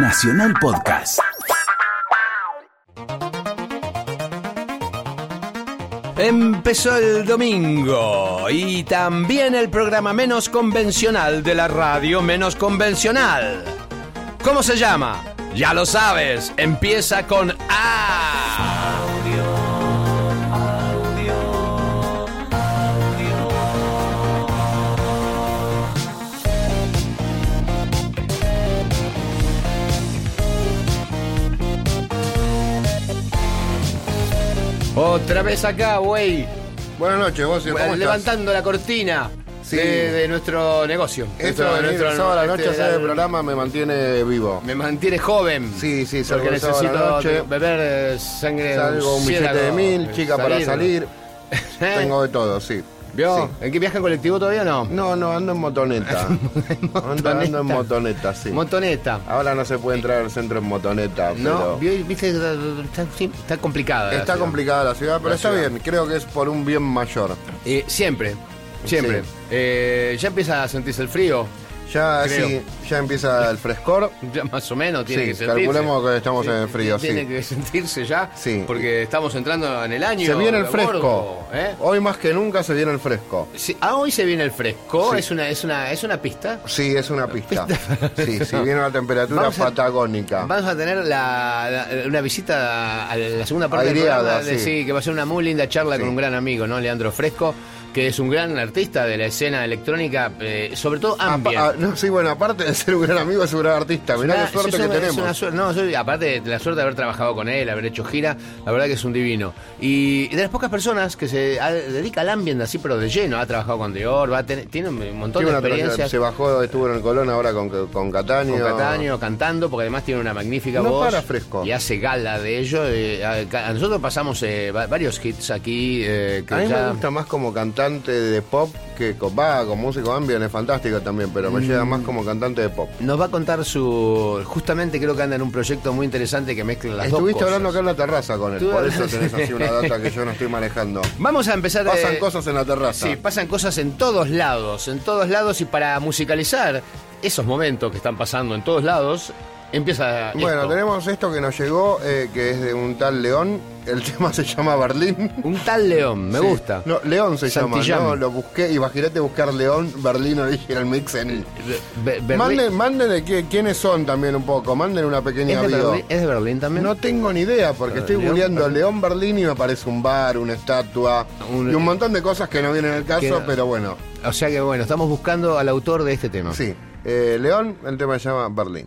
Nacional Podcast. Empezó el domingo y también el programa menos convencional de la radio menos convencional. ¿Cómo se llama? Ya lo sabes, empieza con Otra vez acá, güey. Buenas noches, vos, ¿cómo estás? Levantando la cortina Sí. de, de nuestro negocio. Esto de nuestro- sábado a la noche a este, hacer el programa me mantiene vivo. Me mantiene joven. Sí, sí, salgo Porque a la necesito noche. beber eh, sangre Salgo un billete de mil, chica para salir. ¿Eh? Tengo de todo, sí. ¿Vio? Sí. ¿En qué viaja en colectivo todavía o no? No, no, ando en motoneta. ando, ando en motoneta, sí. Montoneta. Ahora no se puede entrar al centro en motoneta, No, pero... ¿vio? viste, está, está complicada. Está ciudad. complicada la ciudad, pero La está ciudad. bien. Creo que es por un bien mayor. Eh, siempre, siempre. Sí. Eh, ya empieza a sentirse el frío. Ya, sí, ya empieza el frescor. Ya más o menos tiene Sí, que sentirse. calculemos que estamos en el frío, Tiene sí. que sentirse ya. Sí. Porque estamos entrando en el año. Se viene el fresco. ¿eh? Hoy más que nunca se viene el fresco. Sí, ah, hoy se viene el fresco. Sí. Es una, es una, es una pista. Sí, es una pista. Sí, si viene la temperatura Vamos a- patagónica. Vamos a tener la- la- una visita a la segunda parte Aireada, del programa. sí. que va a ser una muy linda charla Sí. con un gran amigo, ¿no? Leandro Fresco, que es un gran artista de la escena electrónica, eh, sobre todo ambient. ah, no, sí, bueno, aparte de ser un gran amigo, es un gran artista. Mirá Una- qué suerte que tenemos. una suerte- no, soy- aparte de la suerte de haber trabajado con él, haber hecho gira, la verdad que es un divino. Y de las pocas personas que se a- dedica al ambient así, pero de lleno, ha trabajado con Dior, va tiene un montón Tiene de experiencias. se bajó, estuvo en el Colón ahora con, con Cataño. con Cataño cantando, porque además tiene una magnífica No voz. para Fresco. Y hace gala de ello. eh, a, nosotros pasamos eh, va- varios hits aquí. que A mí ya- me gusta más como cantante de pop que va, con músico ambient, es fantástico también, pero me Mm. llega más como cantante de pop. Nos va a contar su. Justamente creo que anda en un proyecto muy interesante que mezcla las dos Estuviste cosas. hablando acá en la terraza con él, por eso tenés así una data que yo no estoy manejando. Vamos a empezar. Pasan eh, cosas en la terraza. Sí, pasan cosas en todos lados, en todos lados y para musicalizar esos momentos que están pasando en todos lados, empieza Bueno, esto. tenemos esto que nos llegó, eh, que es de un tal León. El tema se llama Berlín. un tal León, me Sí. gusta. No, León se Santillán. llama. No, lo busqué. Imagínate buscar León, Berlín Original Mix en. Be- Berlín- Manden, manden de qué- quiénes son también un poco. Manden una pequeña ¿Es de, video. Berlín, ¿Es de Berlín también? No tengo ni idea, porque estoy googleando. León Berlín y me aparece un bar, una estatua Un- y un montón de cosas que no vienen al caso, pero bueno. O sea que bueno, estamos buscando al autor de este tema. Sí. Eh, León, el tema se llama Berlín.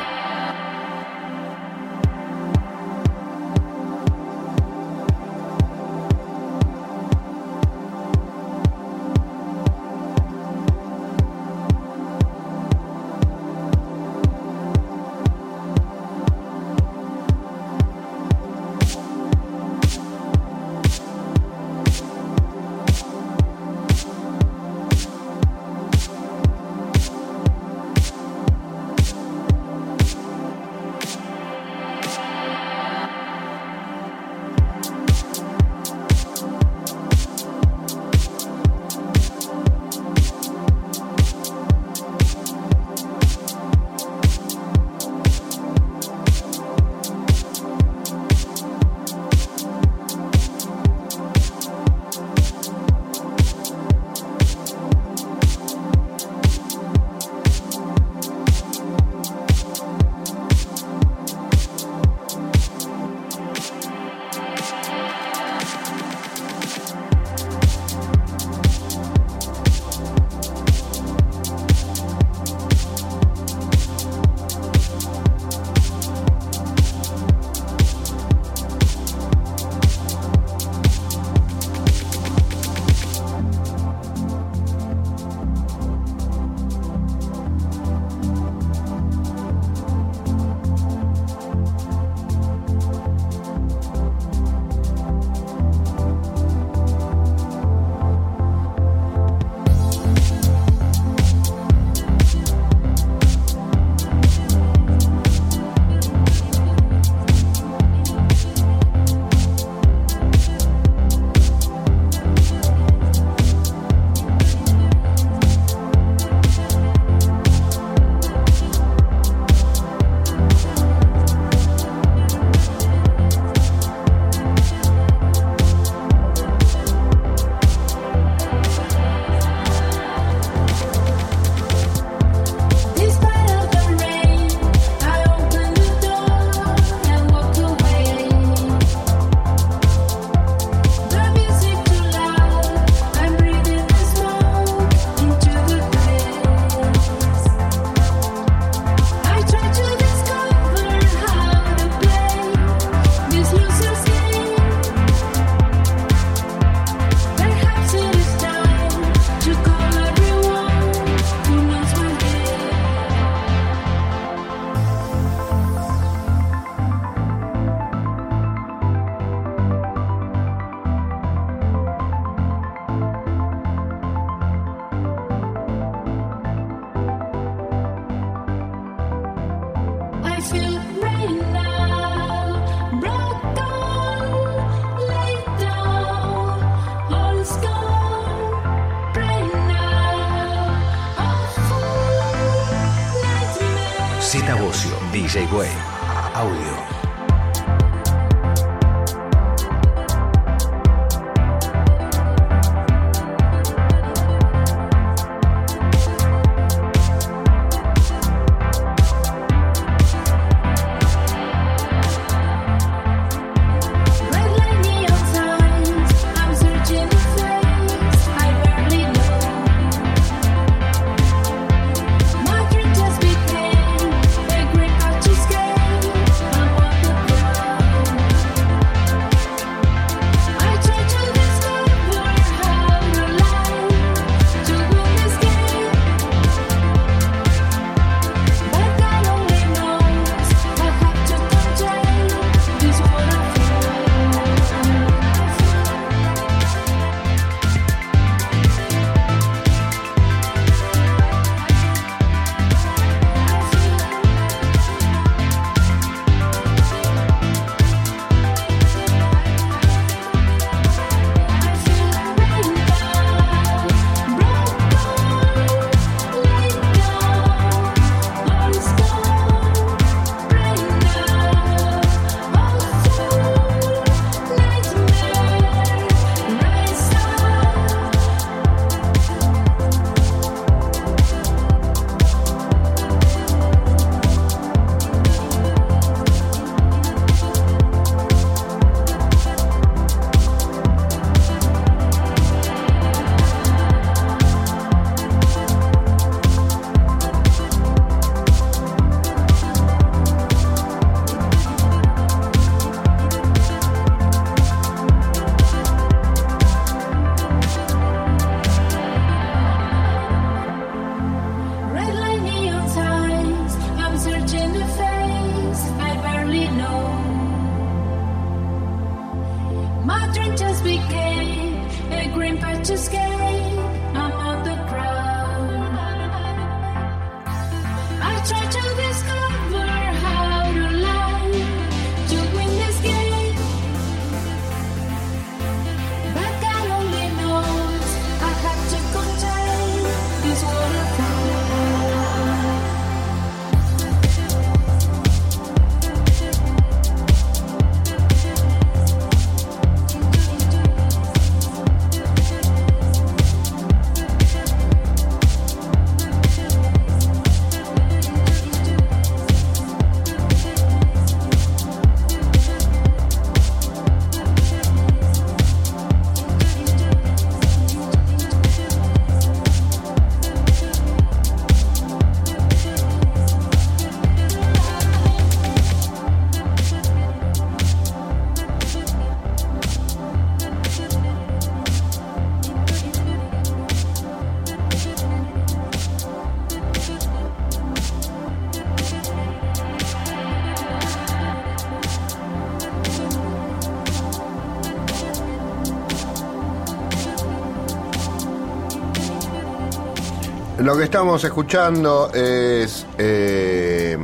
Lo que estamos escuchando es eh,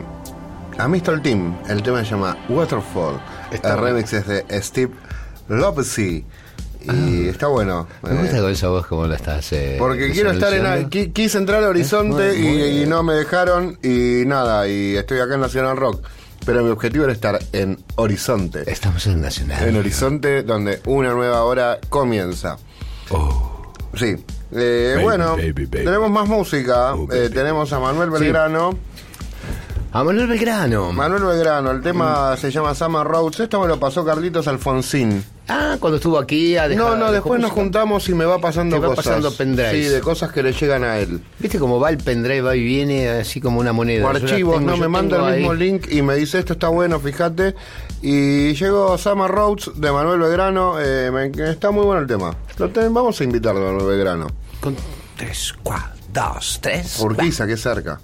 a Mr. Team. El tema se llama Waterfall. el remix es de Steve Lopsy. Y ah. está bueno. Me gusta con esa voz como la estás. Eh, porque quiero estar en. Quise entrar al horizonte y, no me dejaron. Y nada, y estoy acá en Nacional Rock. Pero mi objetivo era estar en Horizonte. Estamos en Nacional. En Horizonte, donde una nueva hora comienza. Oh. Sí, eh, bueno, tenemos más música. Oh, eh, tenemos a Manuel Belgrano. A Manuel Belgrano. Manuel Belgrano, el tema mm. se llama Summer Roads. Esto me lo pasó Carlitos Alfonsín. Ah, cuando estuvo aquí a No, no, después nos juntamos y me va pasando va pasando pendrive. Sí, de cosas que le llegan a él. ¿Viste cómo va el pendrive, va y viene así como una moneda? archivos, no, me manda el mismo link y me dice esto está bueno, fíjate. Y llegó Summer Roads de Manuel Belgrano. Eh, está muy bueno el tema. Lo vamos a invitarlo a Manuel Belgrano. Con tres, cuatro, dos, tres. Urquiza, que cerca.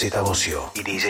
Z Bocio. Y DJ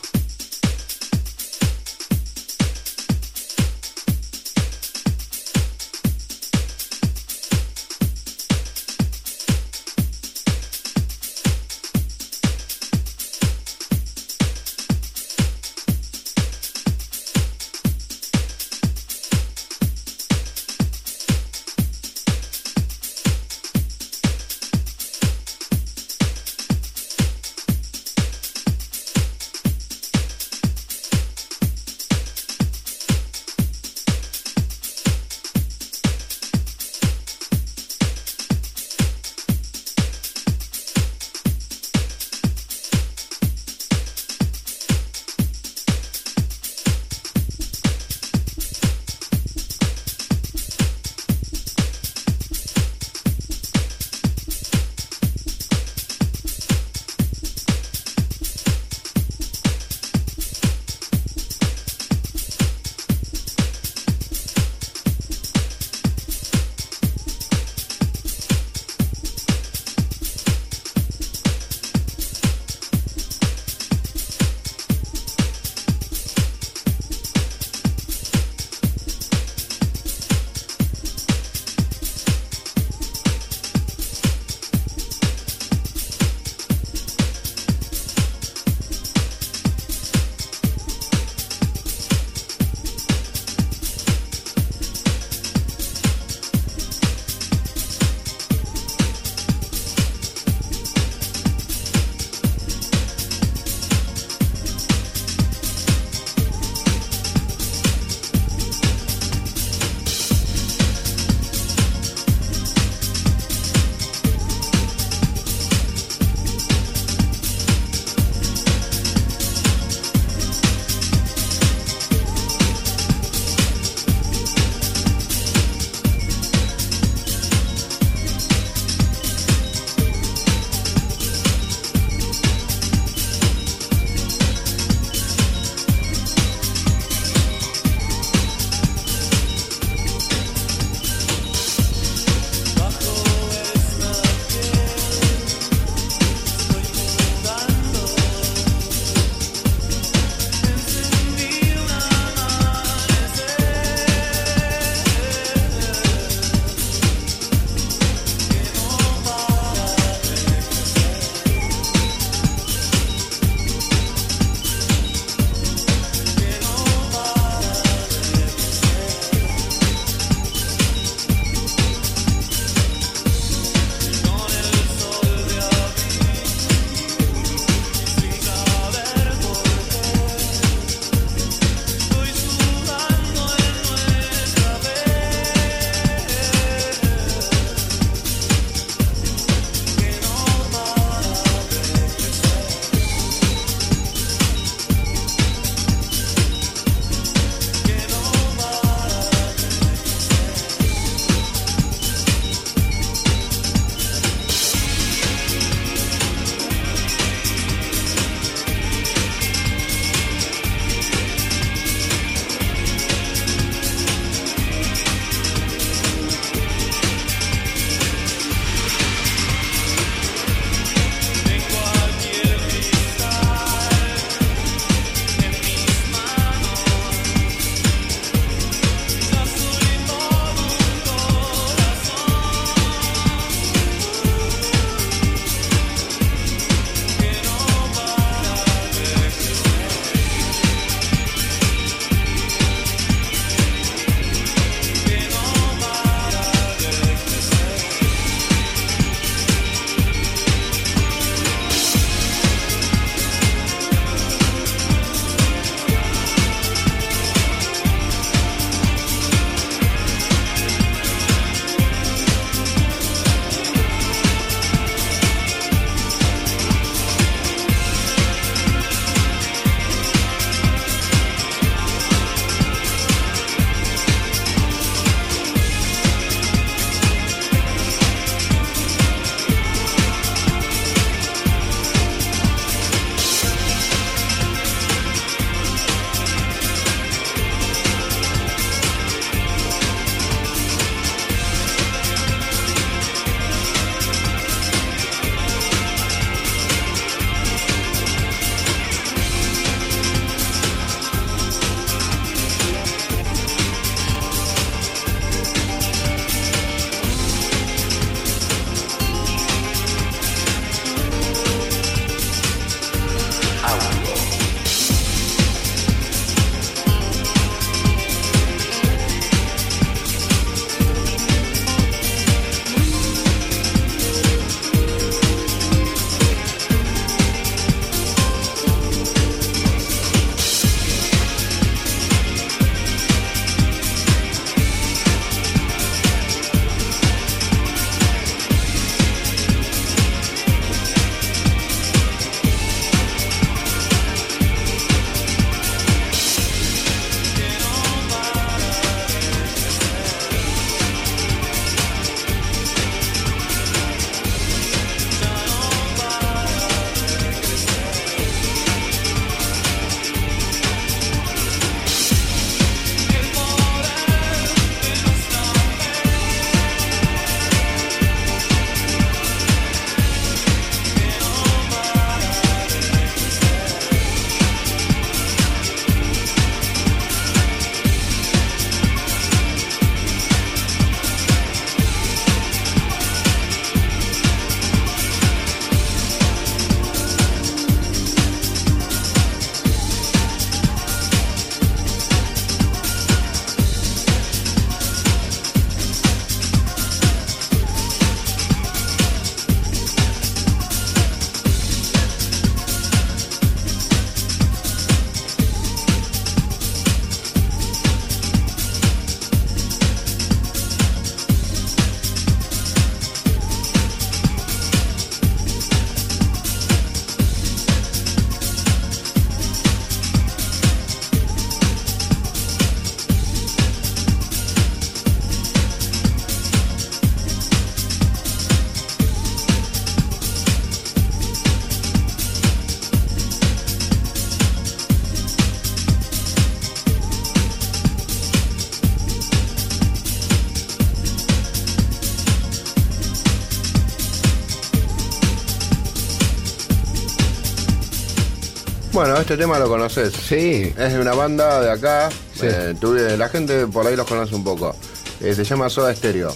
este tema lo conoces. Sí. Es de una banda de acá. Sí. eh, tuve- la gente por ahí los conoce un poco. Eh, se llama Soda Stereo.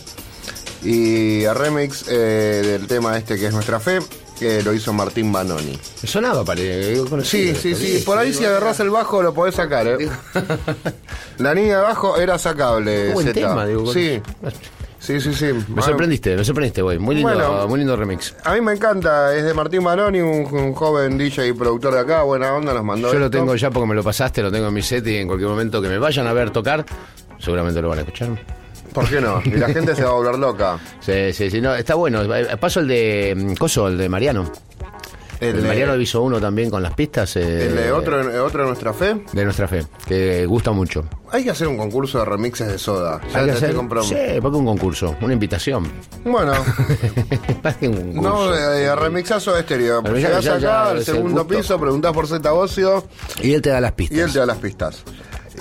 Y el remix eh, del tema este que es Nuestra Fe, que lo hizo Martín Banoni. Sonaba, parece. Sí, sí, sí. Por ahí si agarrás el bajo lo podés sacar, ¿eh? La línea de bajo era sacable. Buen tema, digo. Sí. Sí, sí, sí. Me sorprendiste, me sorprendiste, güey. Muy lindo, Bueno. muy lindo remix. A mí me encanta, es de Martín Baroni, un, un joven DJ y productor de acá, buena onda, nos mandó. Yo lo tengo ya porque me lo pasaste, lo tengo en mi set y en cualquier momento que me vayan a ver tocar, seguramente lo van a escuchar. ¿Por qué no? Y la gente se va a volver loca. Sí, sí, sí, no, está bueno. Eh, Paso el de mm, Coso, el de Mariano. El, El, de- Mariano hizo uno también con las pistas. eh, el de otro, otro de nuestra fe. de nuestra fe, que gusta mucho. Hay que hacer un concurso de remixes de soda. Ya Hay que hacer-. Sí, porque un concurso, una invitación. Bueno, un concurso. no, eh, remixazo de estéreo. Llegás ya- acá al segundo piso, preguntás por Z Ocio Y él te da las pistas. y él te da las pistas.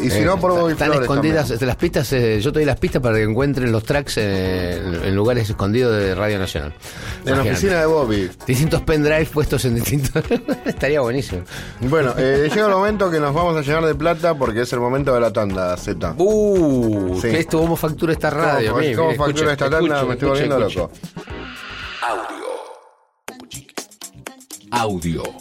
Y si Eh, no, por Bobby Están Flores escondidas, también. las pistas, eh, yo te doy las pistas para que encuentren los tracks eh, en, en lugares escondidos de Radio Nacional. En la oficina de Bobby. Distintos pendrives puestos en distintos. Estaría buenísimo. Bueno, eh, llega el momento que nos vamos a llenar de plata porque es el momento de la tanda, Z. Uh, Sí. esto cómo factura esta radio. ¿Cómo, mire, cómo mire, factura esta tanda? Me estoy volviendo loco. Audio.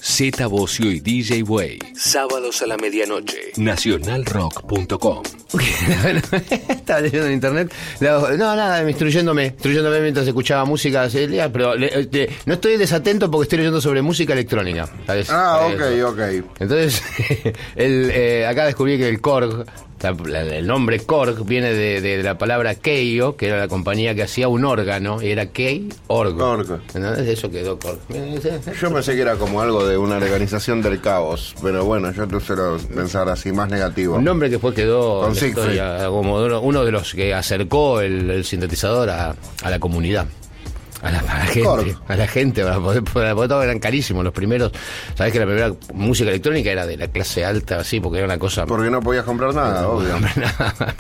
Z Bocio y DJ Way. Sábados a la medianoche. Nacionalrock.com. Estaba leyendo en internet. No, nada, instruyéndome, instruyéndome mientras escuchaba música. Pero eh, no estoy desatento porque estoy leyendo sobre música electrónica. ¿sabes? Ah, ok, ok. Entonces, el, eh, acá descubrí que el Korg, la- la- el nombre Korg viene de, de la palabra Keio, que era la compañía que hacía un órgano, y era Kei Org. Org. Entonces eso quedó Korg. Yo pensé que era como algo de una organización del caos, pero bueno, yo te suelo pensar así, más negativo. Un nombre que después quedó Con en la Siegfried. historia como uno, uno de los que acercó el, el sintetizador a, a la comunidad. A la, a la gente, a la gente, para poder, para poder- eran carísimos los primeros. Sabes que la primera música electrónica era de la clase alta, así, porque era una cosa. Porque no podías comprar nada, obvio. Nada.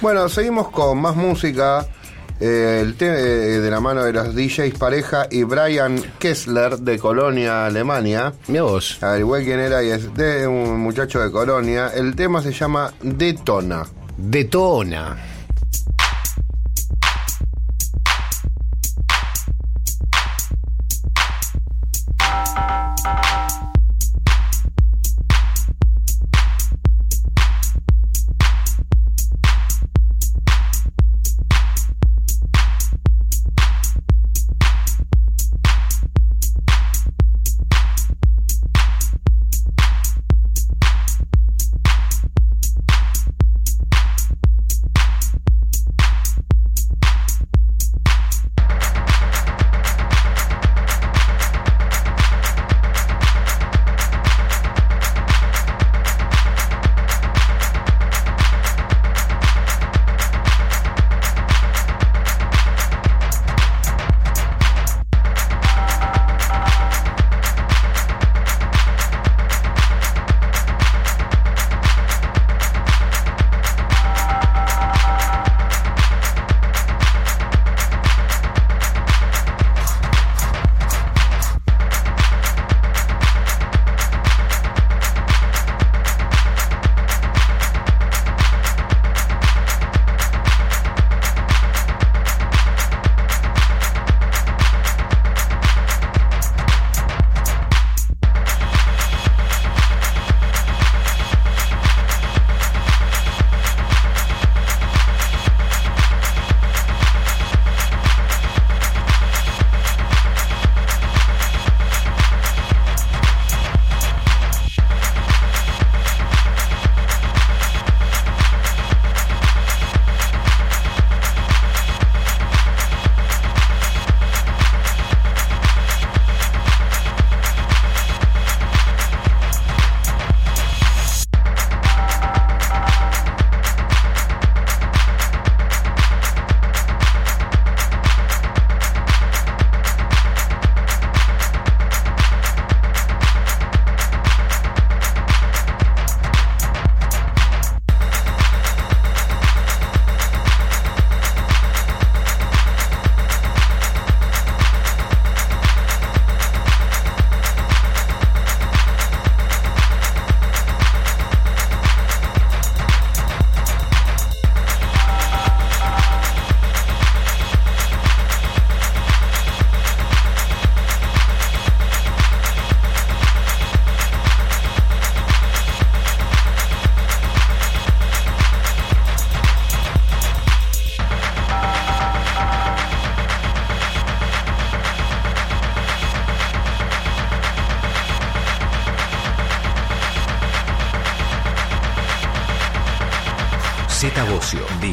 Bueno, seguimos con más música. eh, el té eh, de la mano de los DJs Pareja y Brian Kessler de Colonia, Alemania. Mira vos. Igual quién era y es de un muchacho de Colonia. El tema se llama Detona. Detona.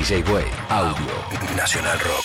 DJ Way, Audio, Nacional Rock.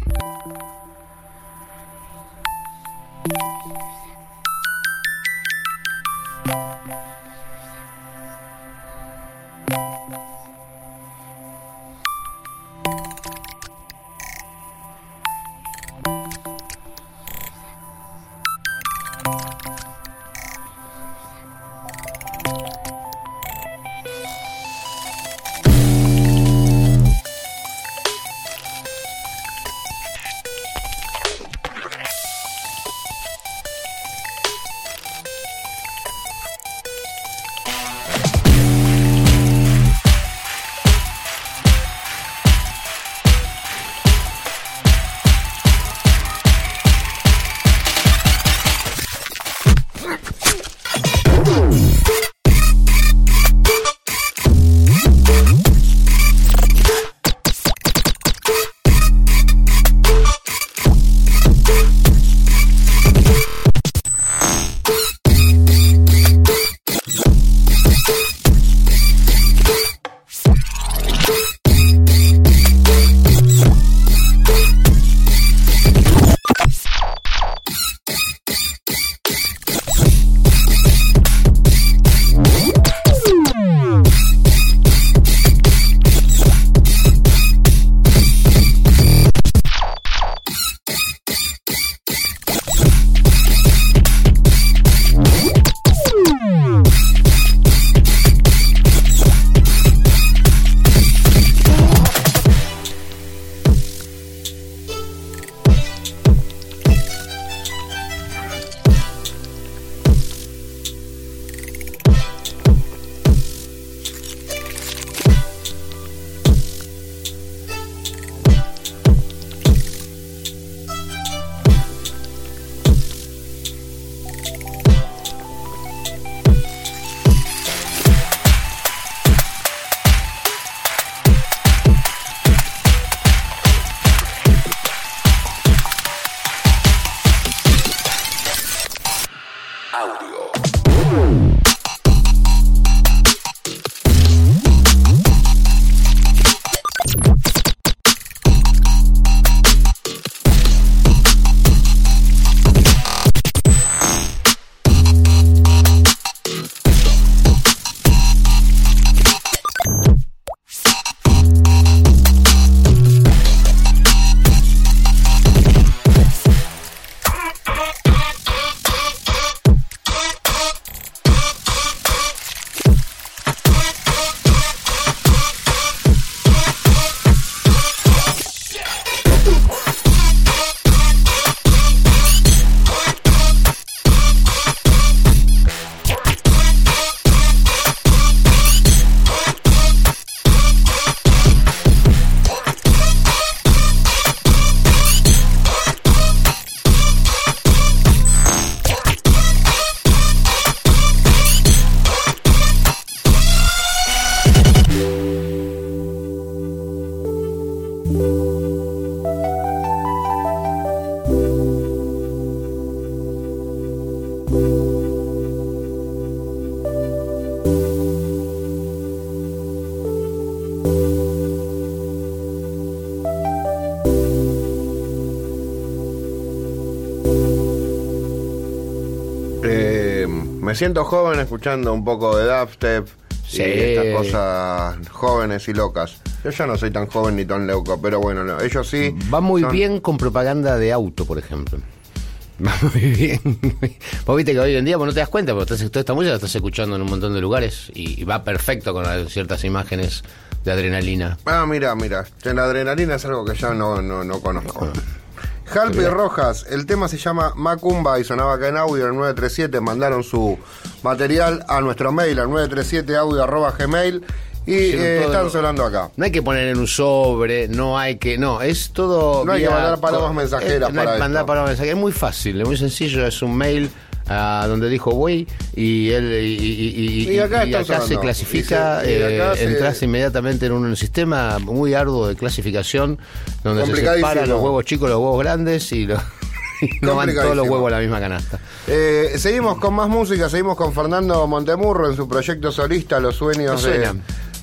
siento joven escuchando un poco de dubstep Sí. y estas cosas jóvenes y locas. Yo ya no soy tan joven ni tan loco, pero bueno, no, ellos sí. Va muy son- bien con propaganda de auto, por ejemplo. Va muy bien. Vos viste que hoy en día vos no te das cuenta, porque estás, toda esta música la estás escuchando en un montón de lugares y, y va perfecto con las- ciertas imágenes de adrenalina. Ah, mira, mira, la adrenalina es algo que ya no, no, no conozco. Jalpi Rojas, el tema se llama Macumba y sonaba acá en audio en el 937. Mandaron su material a nuestro mail, al 937audio.gmail y eh, están sonando acá. No hay que poner en un sobre, no hay que. No, es todo. No hay que mandar palabras mensajeras eh, no hay que mandar palabras mensajeras. Es muy fácil, es muy sencillo. Es un mail a donde dijo güey y él y, y- y- acá se clasifica, eh, acá se- entras inmediatamente en un sistema muy arduo de clasificación donde se separan los huevos chicos, los huevos grandes y, los- no van todos los huevos a la misma canasta. Eh, seguimos con más música, seguimos con Fernando Montemurro en su proyecto solista Los sueños de.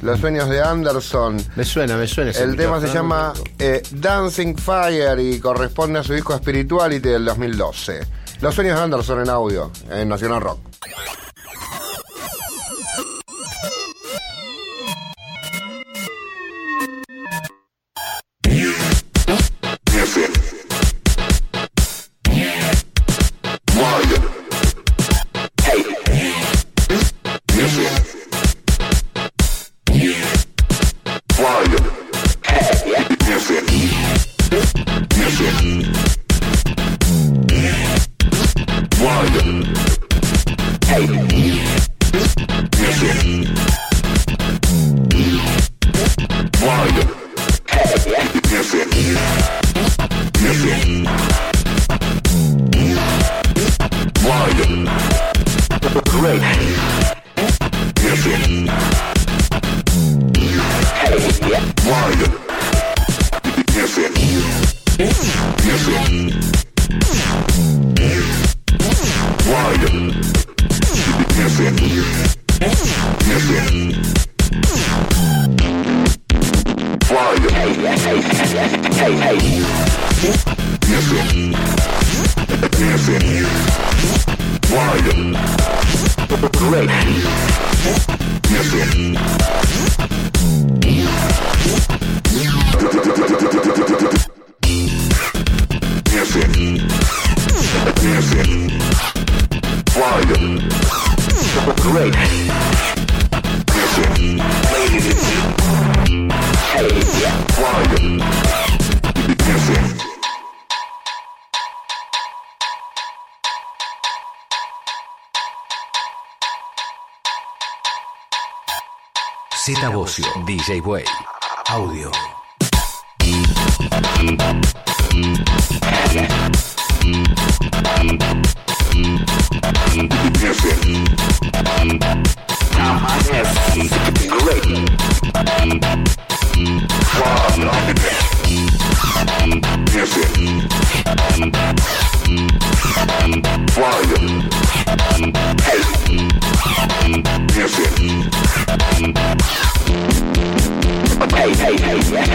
Los sueños de Anderson. Me suena, me suena. El tema se llama eh, Dancing Fire y corresponde a su disco Spirituality del 2012. Los sueños de Anderson en audio, en Nacional Rock. Bocio, DJ Way.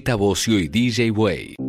Z Bocio y DJ Way.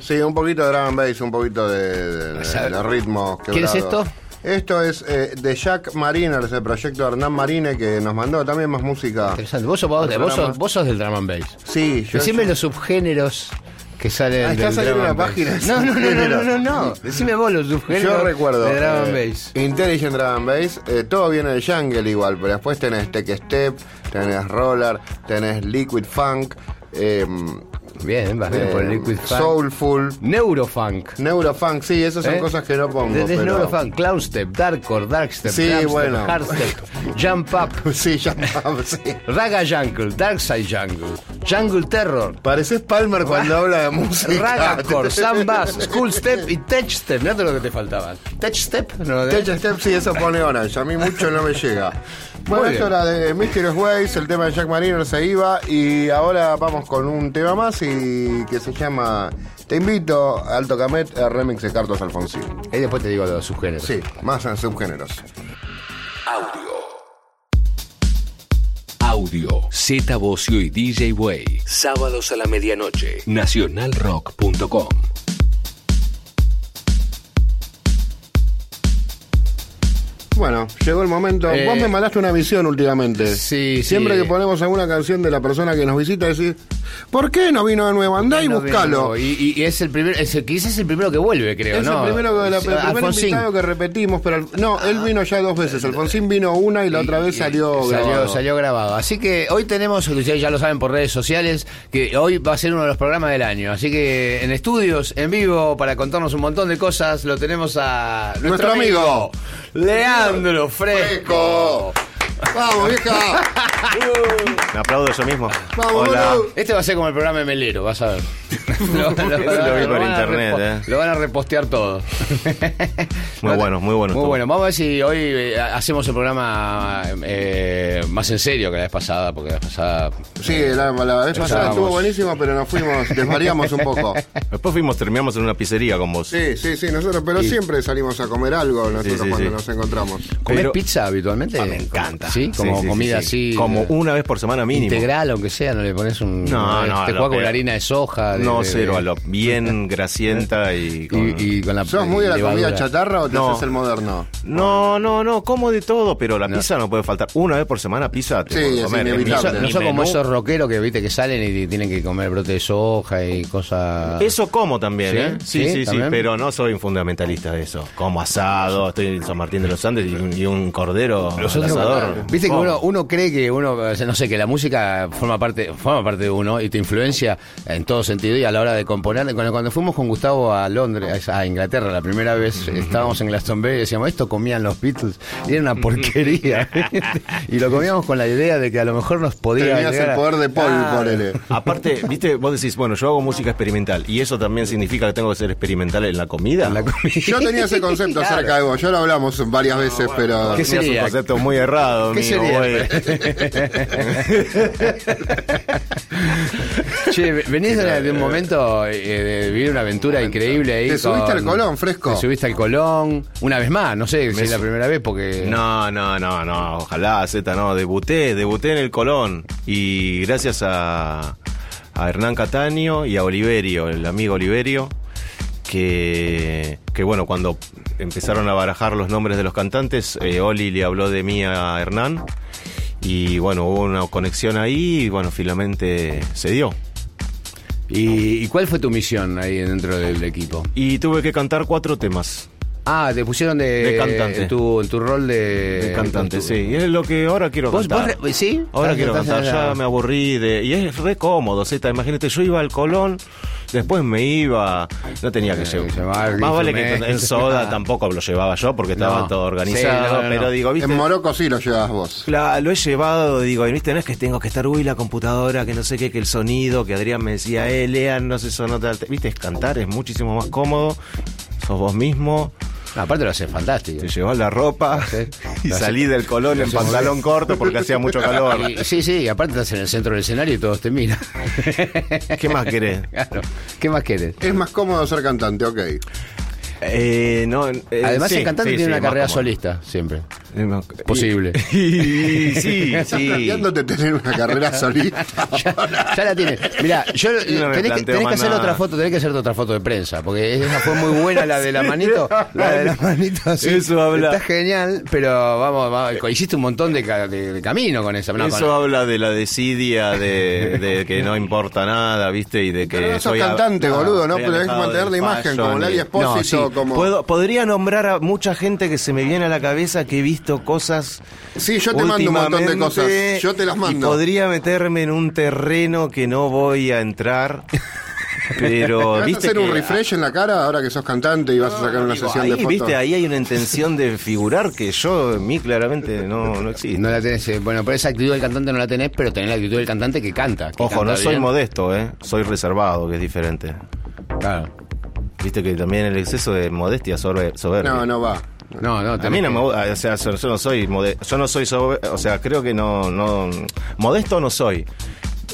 Sí, un poquito de drum and bass, un poquito de, de- de- ritmos ¿Quién es esto? Esto es eh, de Jack Mariner, es el proyecto de Hernán Marine que nos mandó también más música. Interesante. Vos vos, vos sos, vos sos del drum and bass. Sí, yo, Decime yo- los subgéneros que salen Ah, estás drum una página No, no, no, no, no, no, no. Decime vos los subgéneros yo recuerdo de drum and eh, bass. Intelligent Drum and Bass, eh, todo viene de Jungle igual, pero después tenés Tech Step, tenés Roller, tenés Liquid Funk, eh, Bien, vas bien eh, por el Liquid Funk. Soulful, Neurofunk. Neurofunk, sí, esas son ¿Eh? cosas que no pongo. Desde pero- Neurofunk, Clownstep, Darkcore, Darkstep, Sí, Trapstep, bueno. Hardstep, Jump Up, Sí, ya sí. Raga Jungle, Darkside Jungle, Jungle Terror, Pareces Palmer cuando habla de música. Ragacore, Sam Bass, School Step y Tech Step. Mirá lo que te faltaban. Tech Step, no, de- Tech Step, sí, eso pone Orange. A mí mucho no me llega. Bueno, esto era de Mysterious Ways, el tema de Jack Marino se iba. Y ahora vamos con un tema más y que se llama Te invito, Alto Camet, el remix de Carlos Alfonsín. Y después te digo los subgéneros. Sí, más en subgéneros. Audio. Audio. Z Bocio y DJ Way. Sábados a la medianoche. Nacionalrock.com. Bueno, llegó el momento. Eh, Vos me mandaste una visión últimamente. sí, sí. Siempre que ponemos alguna canción de la persona que nos visita, decís, ¿Por qué no vino de nuevo? Andá y No, buscalo. no, Y, y es el primer, es el, quizás es el primero que vuelve, creo, Es ¿no? el primero que, la, el primer invitado que repetimos, pero al- no, él vino ya dos veces. Alfonsín vino una y la otra vez Y- salió, y- salió, grabado. salió grabado. Así que hoy tenemos, ustedes ya lo saben por redes sociales, que hoy va a ser uno de los programas del año. Así que en estudios, en vivo, para contarnos un montón de cosas, lo tenemos a nuestro, Nuestro amigo. Leandro Fresco. Fresco. Vamos, vieja. Me aplaudo yo mismo. Vamos, Hola. boludo. Este va a ser como el programa de Melero, vas a ver. Lo, lo- Lo vi por van a internet, eh. Lo van a repostear todo. Muy bueno, muy bueno Muy bueno. Vamos a ver si hoy eh, hacemos el programa eh, más en serio que la vez pasada, porque la vez pasada Sí, la, la vez pasada Estábamos. estuvo buenísimo, pero nos fuimos, desvariamos un poco. Después fuimos, terminamos en una pizzería con vos. Sí, sí, sí, nosotros, pero siempre salimos a comer algo nosotros Sí, sí, cuando sí. nos encontramos. ¿Comés Pero- pizza habitualmente? Ah, me encanta. ¿Sí? Como Sí, sí, comida sí, sí. así. Como eh, una vez por semana mínimo. Integral, aunque sea, no le pones un. No, no, Te juega con harina de soja. de- No, de- cero, a lo bien grasienta y con... Y, y con la ¿Sos muy de la levadura. comida chatarra o te No. haces el moderno? No, no, no, como de todo, pero la pizza no puede faltar. Una vez por semana pizza te Sí, puedo es comer. No inevitable. son, no Mi son como esos rockeros que viste que salen y tienen que comer brote de soja y cosas. Eso como también, ¿Sí? ¿eh? Sí, ¿Sí? sí, pero no soy un fundamentalista de eso. Como asado, estoy en San Martín de los Andes y un, y un cordero Nosotros, asador. Viste que uno, uno cree que uno, sea, no sé, que la música forma parte, forma parte de uno y te influencia en todo sentido y a la hora de componer. Cuando, cuando fuimos con Gustavo a Londres, a Inglaterra, la primera vez estábamos en Glastonbury y decíamos, esto comían los Beatles y era una porquería. y lo comíamos con la idea de que a lo mejor nos podía Tenías el a- poder de Paul, Claro. ponele. Aparte, viste, vos decís, bueno, yo hago música experimental y eso también significa que tengo que ser experimental en la comida. La comida. Yo tenía ese concepto Claro. acerca de vos, ya lo hablamos varias veces, pero... ¿Qué Tenías un sería? concepto muy errado, ¿Qué amigo, sería? güey. Che, venís de, de un momento eh, de vivir una aventura increíble ahí. ¿Te subiste con- al Colón, Fresco? Te subiste al Colón, una vez más, no sé si Me es la primera vez porque... No, no, no, no, ojalá, Z, no, debuté, debuté en el Colón y gracias a, a Hernán Cataño y a Oliverio, el amigo Oliverio, que, que bueno, cuando empezaron a barajar los nombres de los cantantes, eh, Oli le habló de mí a Hernán y bueno, hubo una conexión ahí y bueno, finalmente se dio. ¿Y, y cuál fue tu misión ahí dentro del equipo? Y tuve que cantar cuatro temas. Ah, te pusieron de... De cantante. En tu, en tu rol de... De cantante, tu- sí. Y es lo que ahora quiero ¿Vos, cantar. vos re- ¿Sí? Ahora Ah, quiero cantar, la- ya me aburrí de... Y es re cómodo, Zeta, imagínate, yo iba al Colón, después me iba, no tenía que Eh, llevar... llevar Más vale que en soda tampoco lo llevaba yo porque estaba No. todo organizado, Sí, no, no, pero no. digo, ¿viste? En Morocco sí lo llevas vos. La- lo he llevado, digo, y viste, no es que tengo que estar, uy, la computadora, que no sé qué, que el sonido, que Adrián me decía, eh, lean, no sé, eso no te... Viste, es cantar, es muchísimo más cómodo, sos vos mismo, aparte lo haces fantástico. te llevas la ropa Sí. y hace- salí del Colón en hace pantalón bien. corto porque hacía mucho calor. Y- sí, sí, aparte estás en el centro del escenario y todos te miran. ¿Qué más querés? Claro. ¿Qué más querés? Es más cómodo ser cantante, ok. Eh, no, eh, Además, sí, el cantante sí, tiene sí, una carrera cómodo. solista, siempre. Es más- Posible. Y- sí, sí. Planteándote tener una carrera solista. ya, ya la tiene. Mira, yo no tenés, que, tenés que hacer otra foto, tenés que hacer otra foto de prensa, porque esa fue muy buena la de la manito, la de la manito así. Eso habla. Está genial, pero vamos, vamos, hiciste un montón de, de- de camino con esa. no, Eso con- habla de la desidia, de, de que no importa nada, ¿viste? Y de que Pero no sos soy a- cantante, boludo, ¿no? Pero tenés que mantener la imagen, como Lali y- Espósito, No, sí. Como- Puedo- podría nombrar a mucha gente que se me viene a la cabeza que he visto cosas Sí, yo te mando un montón de cosas. Yo te las Y mando. podría meterme en un terreno que no voy a entrar. Pero, ¿Vas a viste hacer un refresh en la cara ahora que sos cantante y vas a sacar una Digo, sesión ahí, de fotos? viste, ahí hay una intención de figurar que yo, en mí claramente no, no existe. No la tenés, eh, bueno, por esa actitud del cantante no la tenés, pero tenés la actitud del cantante que canta. que Ojo, canta no soy modesto, ¿eh? Soy reservado, que es diferente. Claro. Viste que también el exceso de modestia sobre soberbia. No, no va. No, no, A tenés mí no que- me gusta, o sea, yo, no soy mode- yo no soy sobe- o sea, creo que no, no, modesto no soy.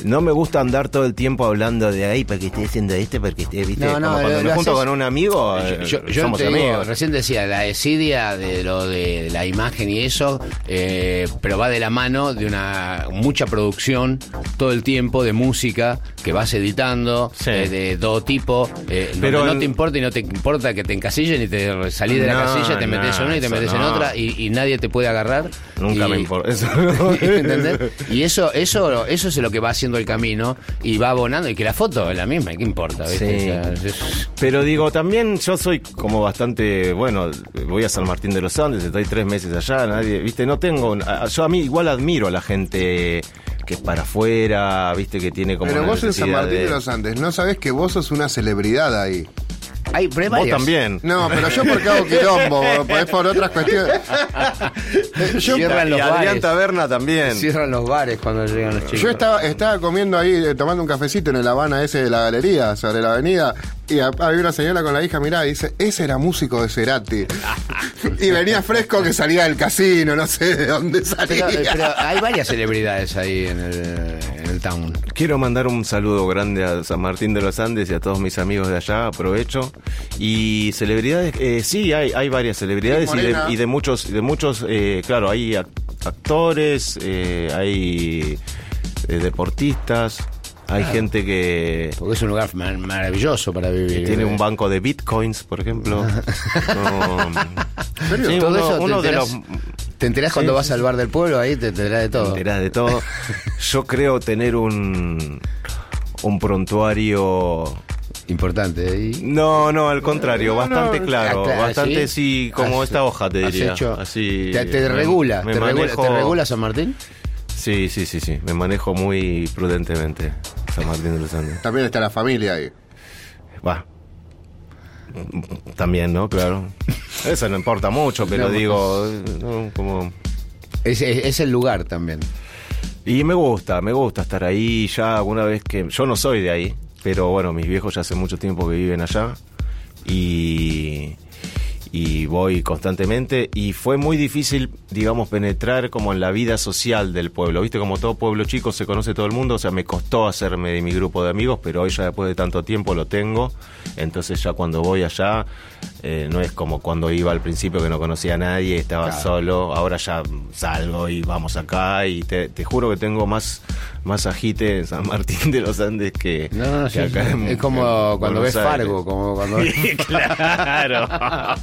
No me gusta andar todo el tiempo hablando de ahí para que esté haciendo esto, porque esté, viste, No, no, como cuando me junto haces- con un amigo, Yo, eh, yo- yo somos te digo, amigos. recién decía, la desidia de lo de la imagen y eso, eh, pero va de la mano de una mucha producción todo el tiempo de música que vas editando, Sí. eh, de todo tipo, eh, Pero no en- te importa y no te importa que te encasillen y te salís de la No, casilla, te metes en una y te metes en otra y, y nadie te puede agarrar. Nunca Y- me importa. Eso. ¿Entendés? Y eso, eso, eso es lo que va haciendo haciendo el camino y va abonando y que la foto es la misma, ¿qué importa? ¿viste? Sí. O sea, es- Pero digo, también yo soy como bastante, bueno, voy a San Martín de los Andes, estoy tres meses allá, nadie, viste, no tengo, yo a mí igual admiro a la gente que es para afuera, viste, que tiene como Pero una vos en San Martín de... de- los Andes no sabés que vos sos una celebridad ahí. Hay, Vos varias. también. No, pero yo porque hago quilombo, es por otras cuestiones. Eh, Yo, Cierran Y los Adrián bares. Taberna también. Cierran los bares cuando llegan los chicos. yo estaba, estaba comiendo ahí, eh, tomando un cafecito en el Habana ese de la galería, sobre la avenida, y a- había una señora con la hija, mirá, y dice, ese era músico de Cerati. y venía fresco que salía del casino, no sé de dónde salía. Pero, eh, pero hay varias celebridades ahí en el, town. Quiero mandar un saludo grande a San Martín de los Andes y a todos mis amigos de allá, aprovecho. Y celebridades, eh, sí, hay, hay varias celebridades y de, y de muchos, de muchos eh, claro, hay ac- actores, eh, hay eh, deportistas, hay gente que, Porque es un lugar mar- maravilloso para vivir. tiene un banco de bitcoins, por ejemplo. Sí, Todo uno, eso te de los ¿Te enterás cuando vas al bar del pueblo? Ahí te enterás de todo. enterás de todo. Yo creo tener un un prontuario Importante. ¿eh? Y- No, no, al contrario, No, bastante no, claro, claro, bastante sí, como Has- esta hoja te diría. hecho- Así te, te regula, me te, regula manejo- ¿Te regula San Martín? Sí, sí, sí, sí, me manejo muy prudentemente San Martín de los Andes. También está la familia ahí. Va. También, ¿no? Claro. Eso no importa mucho, pero No, digo, no, como Es, es- es el lugar también. Y me gusta, me gusta estar ahí ya alguna vez que... Yo no soy de ahí, pero bueno, mis viejos ya hace mucho tiempo que viven allá y, y voy constantemente y fue muy difícil, digamos, penetrar como en la vida social del pueblo. Viste, como todo pueblo chico se conoce todo el mundo, o sea, me costó hacerme de mi grupo de amigos, pero hoy ya después de tanto tiempo lo tengo, entonces ya cuando voy allá... eh, no es como cuando iba al principio que no conocía a nadie, estaba solo, ahora ya salgo y vamos acá y te, te juro que tengo más, más agite en San Martín de los Andes que, No, no, que sí, acá sí. en- es como en cuando ves Aires. Fargo, como cuando claro.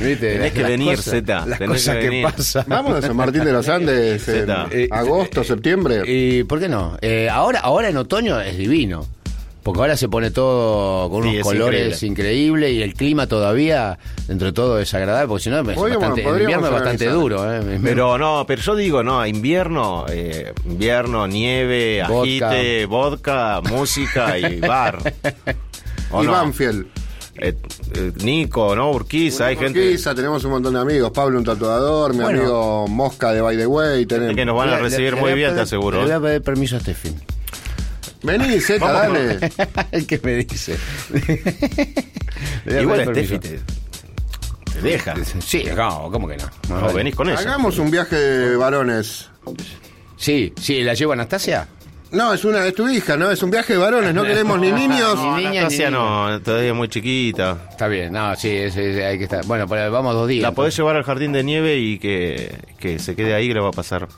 ¿Viste? Tenés que Las venir, Zeta. Las tenés cosas que, venir. pasan. Vamos a San Martín de los Andes en Zeta. Eh, agosto, septiembre. ¿Y por qué no? Eh, ahora, ahora en otoño es divino. Porque ahora se pone todo con Sí, unos es colores increíbles y el clima todavía, dentro de todo, es agradable. Porque si no, es bastante, el invierno es bastante organizar. duro. ¿eh? Pero no, pero yo digo, no, invierno, eh, invierno, nieve, Vodka. agite, vodka, música y bar. ¿O y no? Banfield. Eh, eh, Nico, ¿no? Urquiza, hay gente Urquiza, tenemos un montón de amigos. Pablo, un tatuador. Mi Bueno. amigo Mosca de By the Way. Tenemos. que nos van a recibir le muy bien, te aseguro. Le voy a pedir permiso a Steffi. Vení, Zeta, dale. que me dice. Igual Steffi te, te deja. Sí, no, ¿cómo que no? No, No, vale. venís con eso. Hagamos un viaje de varones. Sí, sí, ¿la llevo Anastasia? No, es una, es tu hija, ¿no? Es un viaje de varones, no queremos ni niños. Ni niña, ni Anastasia no, todavía es muy chiquita. Está bien, no, sí, es- es- hay que estar. Bueno, pero vamos dos días. La podés llevar al jardín de nieve y que, que se quede ahí que le va a pasar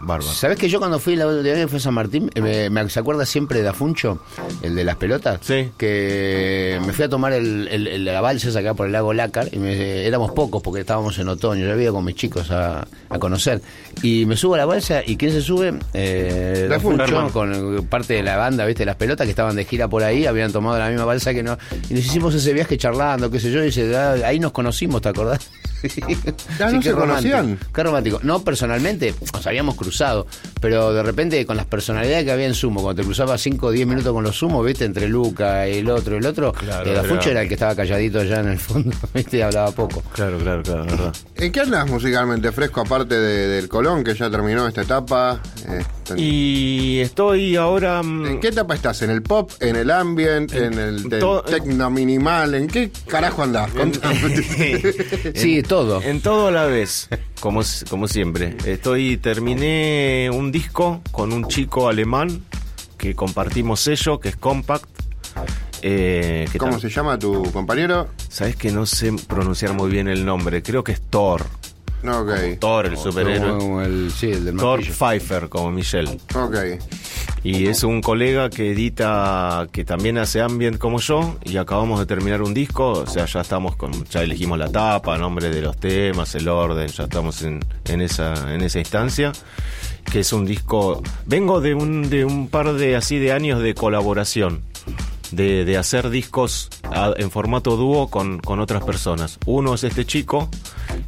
bárbaro. ¿Sabes que yo cuando fui la última vez que a San Martín, eh, me, se acuerda siempre de Afuncho, el de las pelotas? Sí. Que me fui a tomar el, el- el- la balsa acá por el lago Lácar y me- éramos pocos porque estábamos en otoño. Yo había con mis chicos a, a conocer. Y me subo a la balsa y ¿quién se sube? Eh, La Afuncho, con parte de la banda, ¿viste? Las pelotas que estaban de gira por ahí, habían tomado la misma balsa que no. Y nos hicimos ese viaje charlando, qué sé yo, y dice, "Ah, ahí nos conocimos, ¿te acordás? Ya no qué se romántico. conocían. Qué romántico. No personalmente, nos habíamos cruzado, pero de repente con las personalidades que había en Sumo, cuando te cruzabas 5 o 10 minutos con los Sumos, ¿viste? Entre Luca, el otro y el otro, Claro, el Afuncho era- era el que estaba calladito allá en el fondo, ¿viste? Y hablaba poco. Claro, claro, claro, verdad. ¿En qué andas musicalmente fresco aparte de- del Colón, que ya terminó esta etapa? Eh, Y estoy ahora... mm, ¿En qué etapa estás? ¿En el pop? ¿En el ambient? ¿En el tecno minimal? ¿En qué carajo andás? Contame. Sí, todo. En todo a la vez, como, como siempre. Estoy, terminé un disco con un chico alemán que compartimos sello, que es Compact. Eh, ¿Cómo se llama tu compañero? Sabes que no sé pronunciar muy bien el nombre, creo que es Thor. No, ok. Thor, el superhéroe. Como el, sí, el del Thor martillo. Pfeiffer, como Michelle. Ok. Y es un colega que edita, que también hace ambient como yo, y acabamos de terminar un disco, o sea, ya estamos con, ya elegimos la tapa, nombre de los temas, el orden, ya estamos en, en esa, en esa instancia, que es un disco, vengo de un, de un par de así de años de colaboración. De, de hacer discos en formato dúo con, con otras personas. Uno es este chico,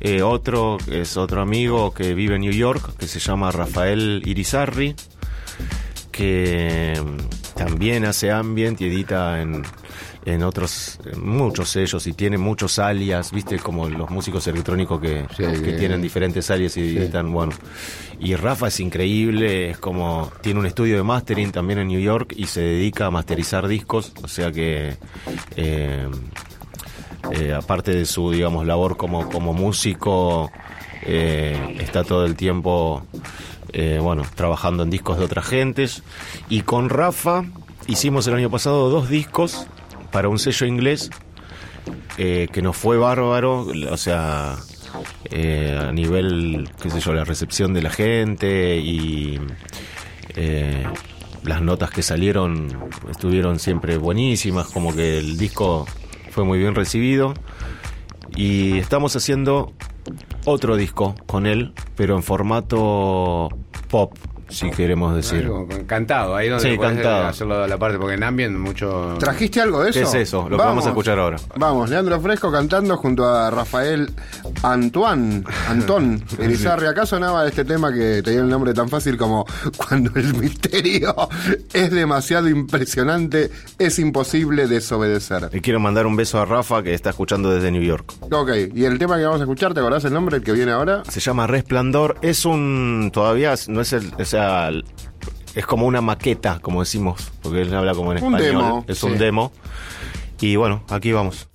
eh, otro es otro amigo que vive en New York, que se llama Rafael Irizarri, que mm, también hace ambient y edita en, en otros, muchos sellos y tiene muchos alias, viste, como los músicos electrónicos que, Sí, tienen diferentes alias y editan, bueno. Y Rafa es increíble, es como, tiene un estudio de mastering también en New York y se dedica a masterizar discos, o sea que... eh, eh, aparte de su, digamos, labor como, como músico, eh, está todo el tiempo, eh, bueno, trabajando en discos de otras gentes. Y con Rafa hicimos el año pasado dos discos para un sello inglés eh, que nos fue bárbaro, o sea, eh, a nivel, qué sé yo, la recepción de la gente y eh, las notas que salieron estuvieron siempre buenísimas, como que el disco fue muy bien recibido. Y estamos haciendo otro disco con él, pero en formato pop, si queremos decir. Algo con- Cantado, ahí donde Sí, podés cantado. hacerlo a la parte, porque en ambient mucho... ¿Trajiste algo de eso? ¿Qué es eso? Lo que vamos a escuchar ahora. Vamos, Leandro Fresco cantando junto a Rafael Antoine, Antón Elizarri. Acá sonaba este tema que tenía el nombre tan fácil como Cuando el misterio es demasiado impresionante, es imposible desobedecer. Y quiero mandar un beso a Rafa que está escuchando desde New York. Ok, y el tema que vamos a escuchar, ¿te acordás el nombre, el que viene ahora? Se llama Resplandor. Es un. Todavía no es el. O sea. Es como una maqueta, como decimos. Porque él habla como en Un español. demo, es sí. un demo. Y bueno, aquí vamos.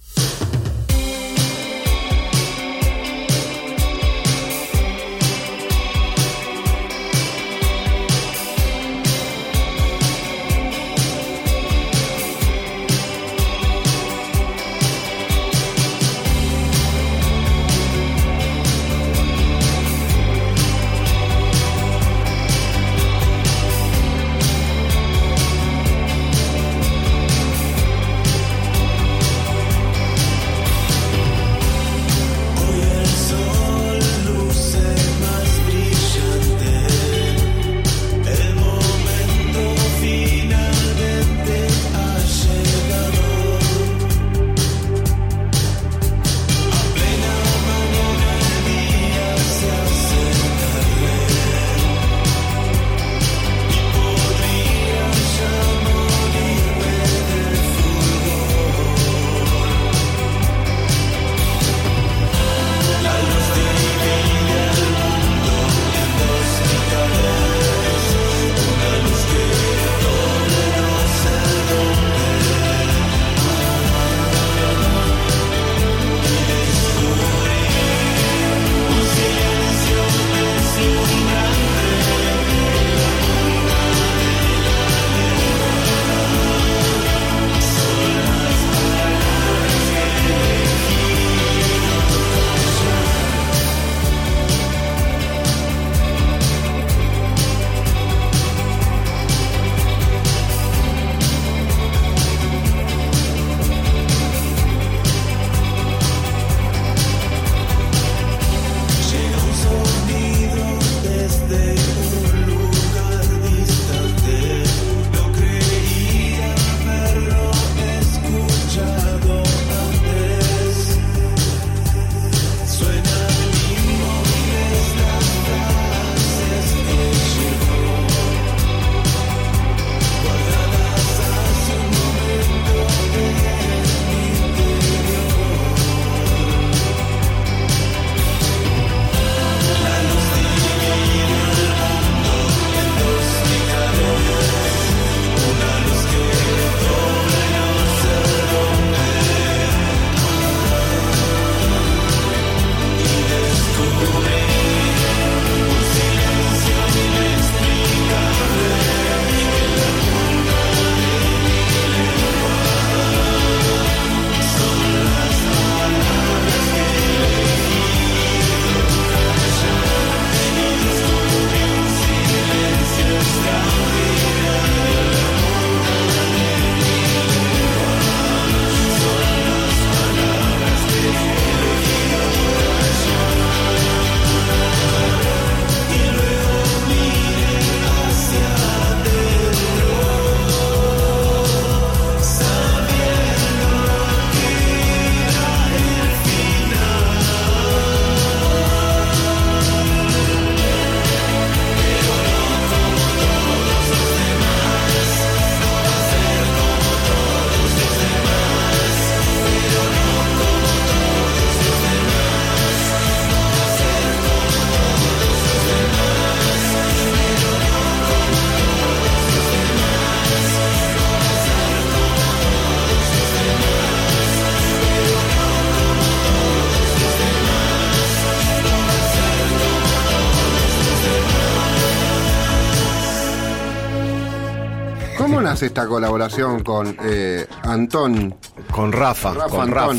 Esta colaboración con eh, Antón? Con Rafa, Rafa con Raf.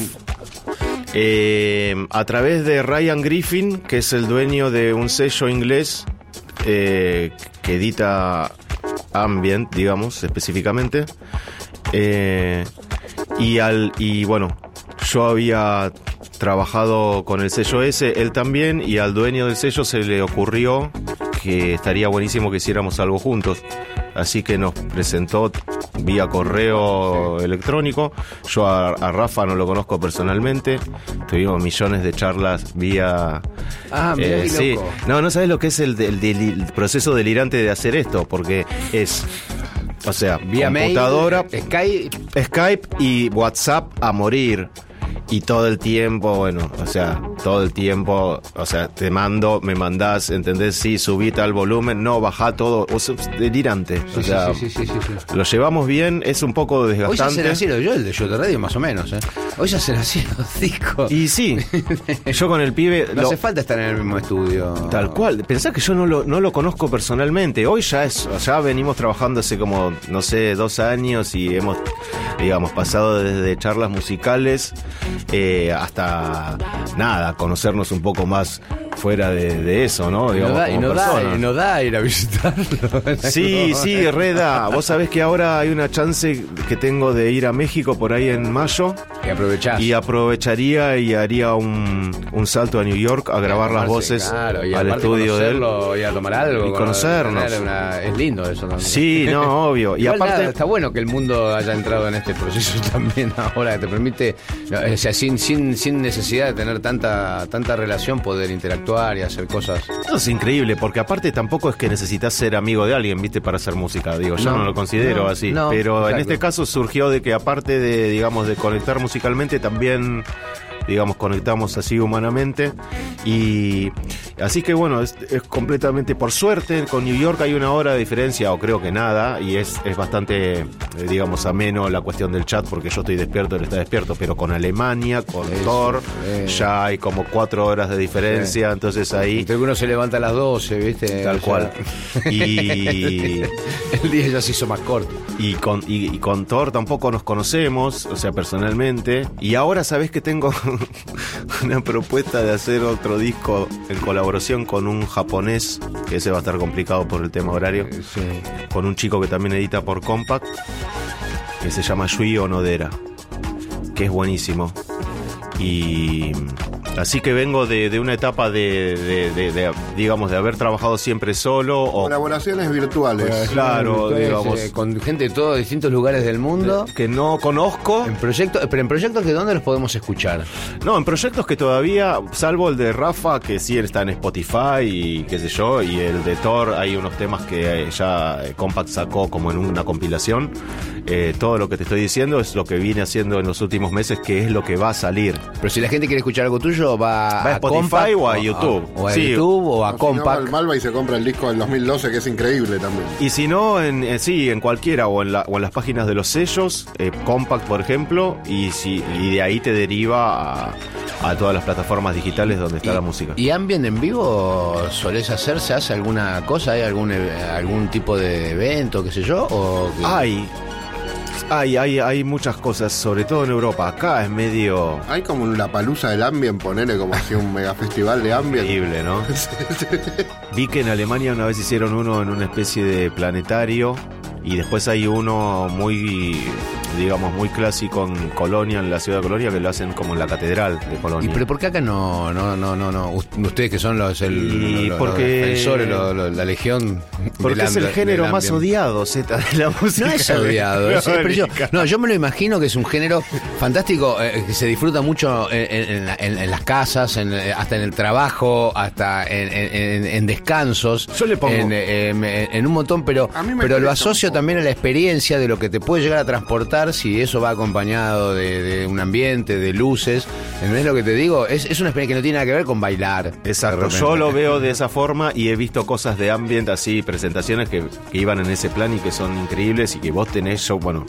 Eh, a través de Ryan Griffin, que es el dueño de un sello inglés eh, que edita ambient, digamos, específicamente. Eh, y, al, y bueno, yo había trabajado con el sello ese, él también, y al dueño del sello se le ocurrió que estaría buenísimo que hiciéramos algo juntos. Así que nos presentó vía correo electrónico. Yo a, a Rafa no lo conozco personalmente. Tuvimos millones de charlas vía... Ah, qué sí. loco. No, no sabes lo que es el, proceso delirante de hacer esto, porque es... O sea, Vía computadora, mail, Skype. Skype y WhatsApp a morir. Y todo el tiempo, bueno, o sea, todo el tiempo, o sea, te mando, me mandás, ¿entendés? Sí, subí tal volumen, no, bajá todo, o sea, es delirante. o Sí, sí, sea, sí, sí, lo llevamos bien, es un poco Hoy ya desgastante. así, yo el de Yo de Radio más o menos, ¿eh? Hoy ya hacen así los discos. Y sí, yo con el pibe... no lo- hace falta estar en el mismo estudio. Tal cual. Pensá que yo no lo, no lo conozco personalmente. Hoy ya es, ya venimos trabajando hace como, no sé, dos años y hemos, digamos, pasado desde charlas musicales eh, hasta nada, conocernos un poco más fuera de, de eso, ¿no? Digamos, da, y, como no da, y no da ir a visitarlo. Sí, sí, Reda. Vos sabés que ahora hay una chance que tengo de ir a México por ahí en mayo. Y aprovechás. Y aprovecharía y haría un, un salto a New York a grabar las Tomarse, voces claro, y al estudio de él. Y a tomar algo. Y conocernos. una- es lindo eso también. Sí, no, obvio. Y Igual aparte, nada, está bueno que el mundo haya entrado en este proceso también ahora, que te permite, o sea, sin, sin, sin necesidad de tener tanta, tanta relación, poder interactuar y hacer cosas. Eso es increíble, porque aparte tampoco es que necesitas ser amigo de alguien, viste, para hacer música. Digo, yo No, no, lo considero no, así. no, pero en este caso surgió de que aparte de, digamos, de conectar musicalmente, también, digamos, conectamos así humanamente. Y así que bueno, es, es completamente por suerte. Con New York hay una hora de diferencia, o creo que nada, y es, es bastante, eh, digamos, ameno la cuestión del chat, porque yo estoy despierto, él está despierto, pero con Alemania, con Thor, eh. ya hay como cuatro horas de diferencia, entonces ahí... Uno se levanta a las 12, ¿viste? Tal O sea, cual. Y, el día ya se hizo más corto. y con, y, y con Thor tampoco nos conocemos, o sea, personalmente. Y ahora sabes que tengo una propuesta de hacer otro disco en colaboración con un japonés, que ese va a estar complicado por el tema horario, Sí. con un chico que también edita por Compact, que se llama Yui Onodera, que es buenísimo. Y así que vengo de, de una etapa de, de- de- de, digamos, de haber trabajado siempre solo o Colaboraciones virtuales. Claro, digamos. eh, con gente de todos distintos lugares del mundo. que no conozco. En proyectos, pero en proyectos que dónde los podemos escuchar. No, en proyectos que todavía, salvo el de Rafa, que sí está en Spotify y qué sé yo, y el de Thor, hay unos temas que eh, ya eh, Compact sacó como en una compilación. Eh, todo lo que te estoy diciendo es lo que vine haciendo en los últimos meses, que es lo que va a salir. Pero si la gente quiere escuchar algo tuyo, va, Va a Spotify Compact, o a YouTube. O a Sí. YouTube o a O si no, Compact. Mal- Malva y se compra el disco del 2012, que es increíble también. Y si no, en, eh, sí, en cualquiera, o en, la- o en las páginas de los sellos, eh, Compact, por ejemplo, y, si, y de ahí te deriva a, a todas las plataformas digitales donde está la música. ¿Y Ambient en vivo solés hacer? ¿Se hace alguna cosa? ¿Hay algún, e- algún tipo de evento, qué sé yo? O que- Hay, hay, hay, hay muchas cosas, sobre todo en Europa. Acá es medio Hay como La Palusa del Ambient, ponele como así un mega festival de Ambient. increíble, ¿no? Vi que en Alemania una vez hicieron uno en una especie de planetario y después hay uno muy, digamos, muy clásico en Colonia, en la ciudad de Colonia, que lo hacen como en la catedral de ¿Y Colonia. pero por qué acá no, no, no, no, no? Ust- Ustedes que son los, el, Y los- los porque- defensores, la legión. Porque es el género más odiado, Z, de la música. No es odiado, es- precioso. No, yo me lo imagino que es un género fantástico, eh, que se disfruta mucho en, en- en en- las casas, en, hasta en el trabajo, hasta en, en- en- en descansos. Yo le pongo- En, eh, en- en un montón, pero, pero lo asocio también a la experiencia de lo que te puede llegar a transportar si eso va acompañado de, de un ambiente, de luces. ¿Entendés lo que te digo? Es, es una experiencia que no tiene nada que ver con bailar. Exacto, yo lo veo de esa forma y he visto cosas de ambient así, presentaciones que, que iban en ese plan y que son increíbles y que vos tenés, yo, bueno,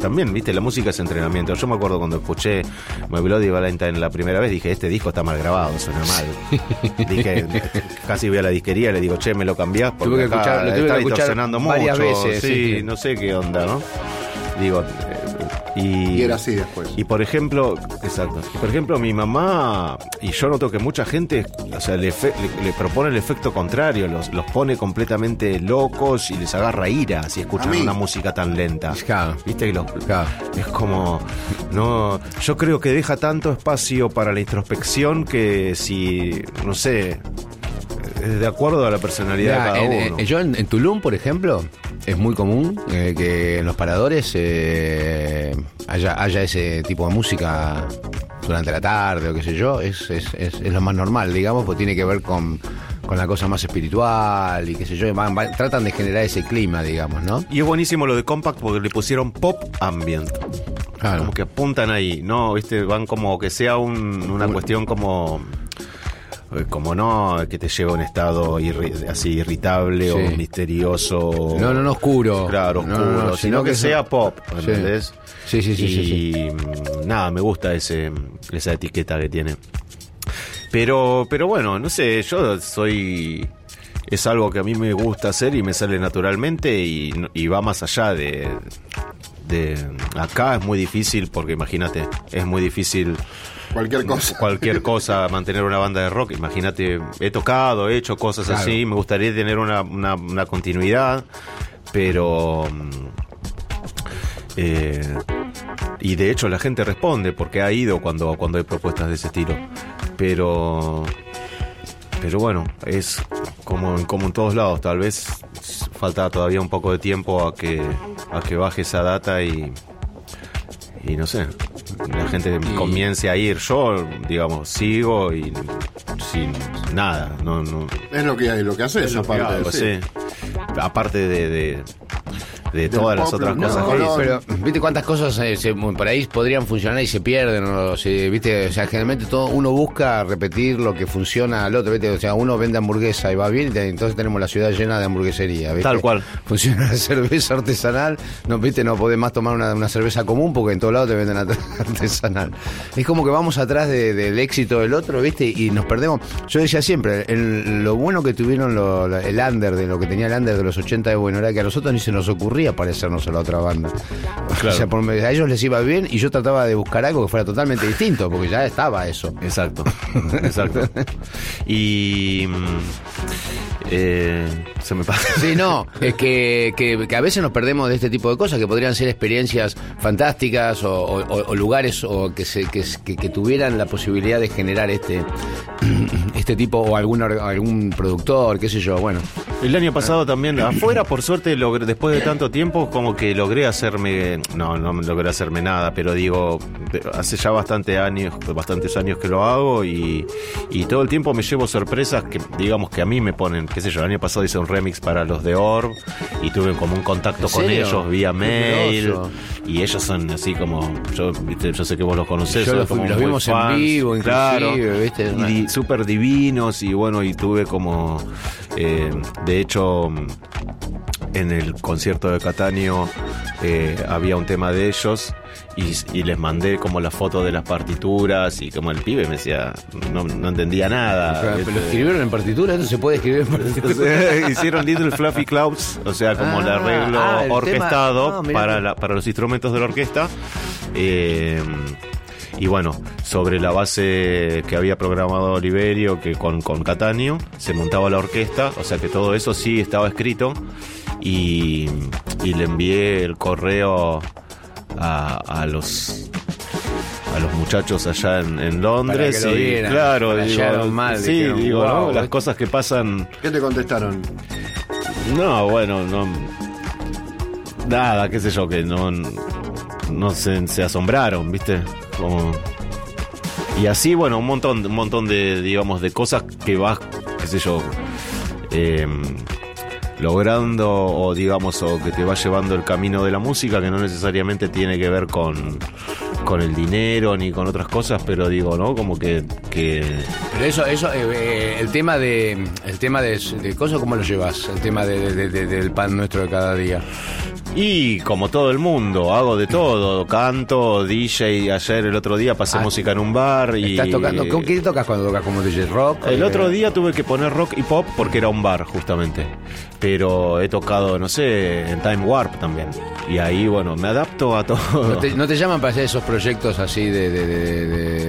también, viste, la música es entrenamiento. Yo me acuerdo cuando escuché My Bloody Valentine la primera vez, dije, este disco está mal grabado, suena mal. dije, casi voy a la disquería y le digo, che, me lo cambiás porque Tuve que acá escuchar- lo tuve está que escuchar distorsionando varias mucho. veces, sí, sí. no sé qué onda, ¿no? Digo, y, Y era así después. y por ejemplo, exacto. Y por ejemplo, mi mamá, y yo noto que mucha gente, o sea, le, efe- le- le propone el efecto contrario, los, los pone completamente locos y les agarra ira si escuchan una música tan lenta. ¿Viste? Y los- es como, no, yo creo que deja tanto espacio para la introspección que si, no sé, es de acuerdo a la personalidad de cada en- uno. en- yo en, en Tulum, por ejemplo, es muy común eh, que en los paradores eh, haya, haya ese tipo de música durante la tarde o qué sé yo. Es, es, es, es lo más normal, digamos, porque tiene que ver con, con la cosa más espiritual y qué sé yo. y van- van- tratan de generar ese clima, digamos, ¿no? Y es buenísimo lo de Compact porque le pusieron pop ambient. Claro. Como que apuntan ahí, ¿no? ¿Viste? Van como que sea un- una cuestión como. Eh, Como no, que te lleva a un estado irri- así irritable o Sí. misterioso. No, no, no oscuro. Claro, oscuro. no, no, sino que, sea pop, Sí. ¿entendés? Sí, sí, sí, sí, Y sí. mm, nada, me gusta ese, esa etiqueta que tiene. Pero, pero bueno, no sé, yo soy. Es algo que a mí me gusta hacer y me sale naturalmente y, y va más allá de, de. Acá es muy difícil porque imagínate, es muy difícil Cualquier cosa. cualquier cosa, mantener una banda de rock. Imagínate, he tocado, he hecho cosas Claro. así, me gustaría tener una, una- una continuidad, pero... mm, eh, y de hecho la gente responde porque ha ido cuando, cuando hay propuestas de ese estilo. Pero... Pero bueno, es como, como en todos lados, tal vez falta todavía un poco de tiempo a que, a que baje esa data y, y no sé, la gente comience a ir. Yo, digamos, sigo y sin nada, no, no. Es lo que lo que haces, aparte. hago, sí. sí. Aparte de, de, de todas las otras no, cosas no, que no, hice. Pero, ¿viste cuántas cosas eh, se- por ahí podrían funcionar y se pierden? O, se- ¿viste? O sea, generalmente todo, uno busca repetir lo que funciona al otro, ¿viste? O sea, uno vende hamburguesa y va bien, y te- entonces tenemos la ciudad llena de hamburguesería, ¿viste? Tal cual. Funciona la cerveza artesanal, no, ¿viste? No podés más tomar una, una cerveza común porque en todos lados te venden art- artesanal. Es como que vamos atrás de- del éxito del otro, ¿viste? Y nos perdemos. Yo decía siempre, el- lo bueno que tuvieron lo- el under, de lo que tenía el under de los 80 de bueno, era que a nosotros ni se nos ocurría parecernos a la otra banda. O sea, por- a ellos les iba bien y yo trataba de buscar algo que fuera totalmente distinto, porque ya estaba eso. Exacto, exacto. Y. eh, se me pasa. Sí, no, es que, que- que a veces nos perdemos de este tipo de cosas que podrían ser experiencias fantásticas o, o- o- o lugares o que, se, que, que- que tuvieran la posibilidad de generar este este tipo o algún, or- algún productor, qué sé yo, bueno. El año pasado también, afuera, por suerte, logré- después de tanto tiempo, como que logré hacerme. No, no me logré hacerme nada, pero digo, hace ya bastante años, bastantes años que lo hago y, y todo el tiempo me llevo sorpresas que, digamos, que a mí me ponen, qué sé yo, el año pasado hice un remix para los de Orb y tuve como un contacto ¿En con serio? ellos vía mail. Y ellos son así como, yo, viste, yo sé que vos los conocés. Yo los como vimos en vivo, claro, inclusive, ¿viste? Y súper divinos y bueno, y tuve como, eh, de hecho, en el concierto de Catania eh, había un tema de ellos y, y les mandé como la foto de las partituras y como el pibe me decía, no, no entendía nada. Pero lo escribieron en partitura, esto se puede escribir en partitura. Hicieron Little Fluffy Clouds, o sea, como el Ah, arreglo ah, el orquestado ah, para, la- para los instrumentos de la orquesta. Eh, y bueno, sobre la base que había programado Oliverio, que con, con Catania, se montaba la orquesta, o sea que todo eso sí estaba escrito. Y, y le envié el correo a, a los a los muchachos allá en, en Londres Para que lo y vieran, claro digo, mal, sí dijeron, digo ¿no? "Wow, las eh". cosas que pasan ¿Qué te contestaron? no, bueno, no. Nada, qué sé yo, que no. No se, se asombraron, ¿viste? Como. Y así, bueno, un montón, un montón de, digamos, de cosas que vas, qué sé yo, eh, logrando o, digamos, o que te va llevando el camino de la música, que no necesariamente tiene que ver con, con el dinero ni con otras cosas, pero digo, ¿no? Como que, que Pero eso, eso, eh, eh, el tema de, el tema de, de cosas, ¿cómo lo llevas? El tema de- de- de- del pan nuestro de cada día. Y como todo el mundo, hago de todo. Canto, DJ. Ayer, el otro día, pasé Ah, música en un bar. y ¿Estás tocando? ¿Con qué tocas cuando tocas como DJ rock? El Eh, otro día tuve que poner rock y pop porque era un bar, justamente. Pero he tocado, no sé, en Time Warp también. Y ahí, bueno, me adapto a todo. ¿No te, no te llaman para hacer esos proyectos así de, de- de- de-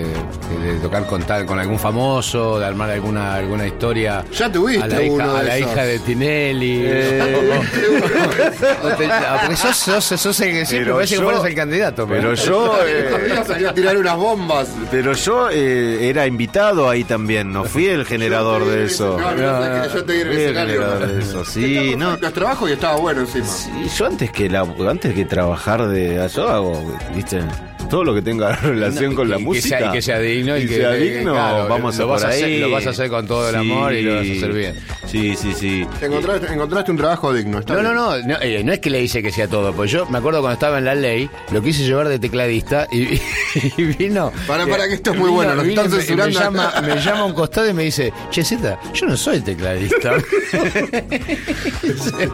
de- de tocar con tal, con algún famoso, de armar alguna alguna historia? Ya tuviste a la hija, de a la esos. hija de Tinelli. No te- ah, porque sos, sos, sos el que siempre Pero parece que yo- fueras el candidato. Pero yo, eh, salió a tirar unas bombas. pero yo eh, era invitado ahí también. No fui el generador de eso. No, no, no, es que yo te el Fui el generador de eso. Sí, no. Los trabajos y estaba bueno encima. Sí, yo antes que la, antes que trabajar de yo hago, viste, todo lo que tenga relación con la que música sea- y que sea digno y y que- sea que- digno, claro, vamos lo a vas por a hacer- lo vas a hacer con todo el amor y lo vas a hacer bien. Sí, sí, sí. Encontraste, encontraste un trabajo digno. está No, no, bien. no, no, eh, no es que le hice que sea todo, pues yo me acuerdo cuando estaba en la ley, lo quise llevar de tecladista y, y vino. Para, para, que esto es muy bueno, lo vino me- Me llama, me llama a un costado y me dice, Che, Zeta, yo no soy tecladista.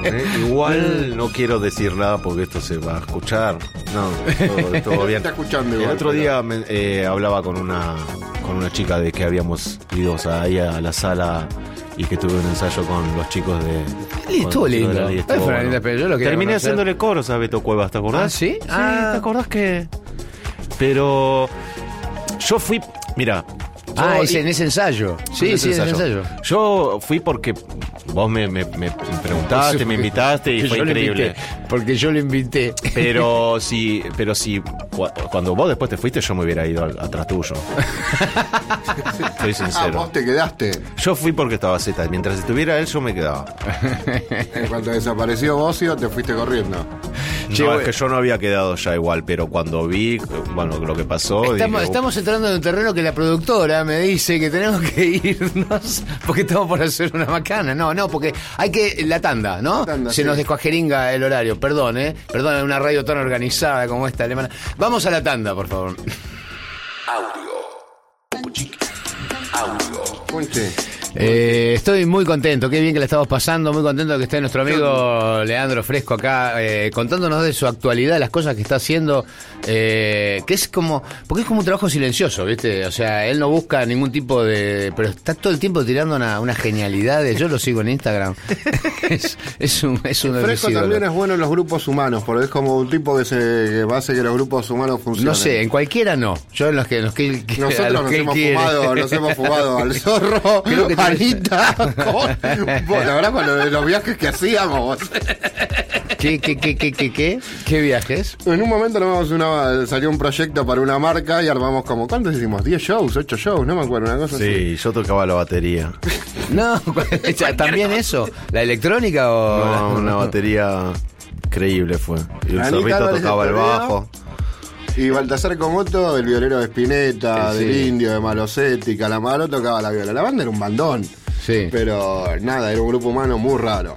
Eh, Igual no quiero decir nada porque esto se va a escuchar. No, todo, todo bien. El otro día me- eh, hablaba con una con una chica de que habíamos ido ahí a la sala y que tuve un ensayo con los chicos de. Estuvo lindo. la Ay, bueno. yo lo Terminé conocer. haciéndole coros a Beto Cuevas, ¿te acordás? ¿Ah, sí? Sí, Ah. ¿te acordás que.? Pero. Yo fui. Mira. Ah, ese, en ese ensayo. Sí, en sí, ese en ese ensayo. Yo fui porque vos me, me- me preguntaste, me invitaste y fue increíble. invité, porque yo lo invité. Pero si, pero si cu- cuando vos después te fuiste, yo me hubiera ido atrás tuyo. Estoy Ah, sincero. vos te quedaste. Yo fui porque estaba Z. Mientras estuviera él, yo me quedaba. En cuanto desapareció Bocio, te fuiste corriendo. Che, no, es que yo no había quedado ya igual, pero cuando vi, bueno, lo que pasó. Estamos, dije, estamos entrando en un terreno que la productora me dice que tenemos que irnos porque estamos por hacer una macana. No, no, porque hay que. La tanda, ¿no? Tanda, Se sí. nos descuajeringa el horario. Perdón, ¿eh? Perdón, en una radio tan organizada como esta alemana. Vamos a la tanda, por favor. Conche. Eh, estoy muy contento, qué bien que la estamos pasando, muy contento de que esté nuestro amigo Leandro Fresco acá eh, contándonos de su actualidad, las cosas que está haciendo, eh, que es como, porque es como un trabajo silencioso, ¿viste? O sea, él no busca ningún tipo de, pero está todo el tiempo tirando una, unas genialidades, yo lo sigo en Instagram, es, es un, es mis Fresco también es bueno en los grupos humanos, porque es como un tipo que se que hace que los grupos humanos funcionen. No sé, en cualquiera no, yo en los que, en los que a Nosotros los nos que hemos, quiere. fumado, nos hemos fumado al zorro, Creo que Anita, con- la verdad, con lo de los viajes que hacíamos. ¿Qué, qué, qué, qué, qué, qué? ¿Qué viajes? En un momento armamos una, salió un proyecto para una marca y armamos como, ¿cuántos hicimos? ¿10 shows? ¿8 shows? No me acuerdo, una cosa así. Sí, yo tocaba la batería. No, también eso, la electrónica o No, una batería increíble fue. Y el Anita zorrito tocaba el bajo. Y Baltasar Comoto, el violero de Spinetta, Sí. del Indio, de Malosetti, Calamaro, tocaba la viola. La banda era un bandón. Sí. Pero nada, era un grupo humano muy raro.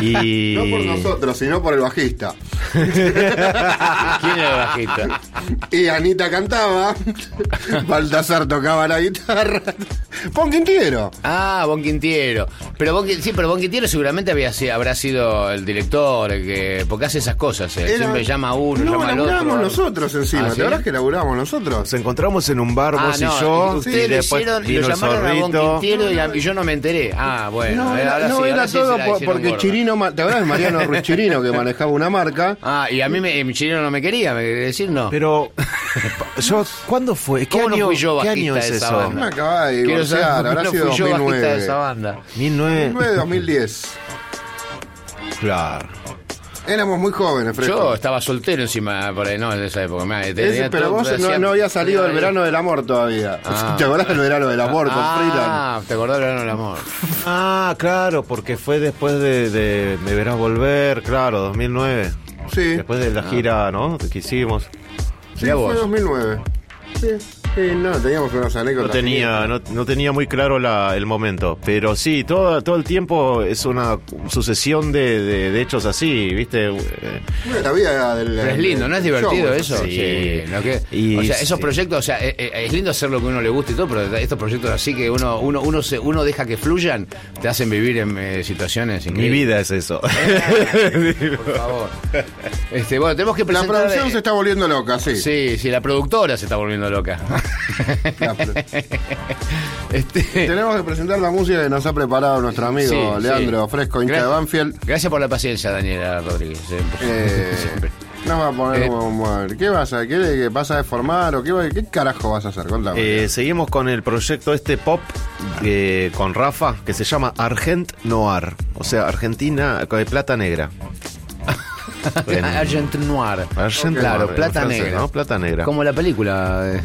Y. No por nosotros, sino por el bajista. ¿Quién era el bajista? Y Anita cantaba, Baltasar tocaba la guitarra. Pon Quintiero. Ah, Bon Quintiero. Pero Bon, sí, pero Bon Quintiero seguramente había, habrá sido el director, el que, porque hace esas cosas. eh. Era- Siempre llama a uno, no, llama al otro. nosotros encima. Ah, ¿Te ¿sí? acordás que laburábamos nosotros? Nos encontramos en un bar, Ah, vos no, y yo. ustedes y después hicieron, lo vino llamaron a Bon. Quintiero y, a- y yo no me enteré. Ah, bueno. no, eh, ahora no, sí, era sí todo porque gorda. Chirino, ¿te acuerdas de Mariano Ruiz Chirino que manejaba una marca? Ah, y a mí me, mi chileno no me quería, me quería decir no. Pero. ¿Cuándo fue? ¿Qué ¿Cómo no año, fui yo ¿qué año de es esa eso? banda? Me acababa de Quiero divorciar, habrá no sido fui yo bajista de 2009. esa banda. 19. 2009, 2010. Claro. Éramos muy jóvenes, Fresco. Yo estaba soltero encima por ahí, no, en esa época. me- tenía Ese- pero todo- vos no, no había salido el verano del amor todavía. Ah. ¿Te acordás del verano del amor con Freeland? Ah, te acordás del verano del amor. Ah, claro, porque fue después de, de Me Verás Volver, claro, 2009. Sí. Después de la gira, ¿no? Que hicimos. Sí, fue vos. 2009. Sí. Sí, no, teníamos unas anécdotas. No tenía, no, no tenía muy claro la- el momento, pero sí, todo, todo el tiempo es una sucesión de, de- de hechos así, ¿viste? Eh, Bueno, La vida del. Pero es lindo, ¿no es divertido show, eso? Sí. lo que- Y o sea, esos sí. proyectos, o sea, eh, eh, es lindo hacer lo que uno le gusta y todo, pero estos proyectos así que uno uno uno se, uno deja que fluyan, te hacen vivir en eh, situaciones mi increíbles. vida es eso. Por favor. Este, bueno, tenemos que La presentar... producción eh, se está volviendo loca, sí. Sí, sí, la productora se está volviendo loca. Este, Tenemos que presentar la música que nos ha preparado nuestro amigo Sí, Leandro sí. Fresco, hincha de Gracias. Banfield. Gracias por la paciencia, Daniela Rodríguez. siempre. Eh, Siempre. nos va a poner Eh. como- ¿Qué vas a qué, qué vas a deformar o qué, va- qué carajo vas a hacer? Contame. Eh, seguimos con el proyecto este pop eh, con Rafa que se llama Argent Noir, o sea, Argentina de plata negra. En- Argent Noir. Argent claro, Noir, en plata francés, negra. ¿no? Plata negra. Como la película.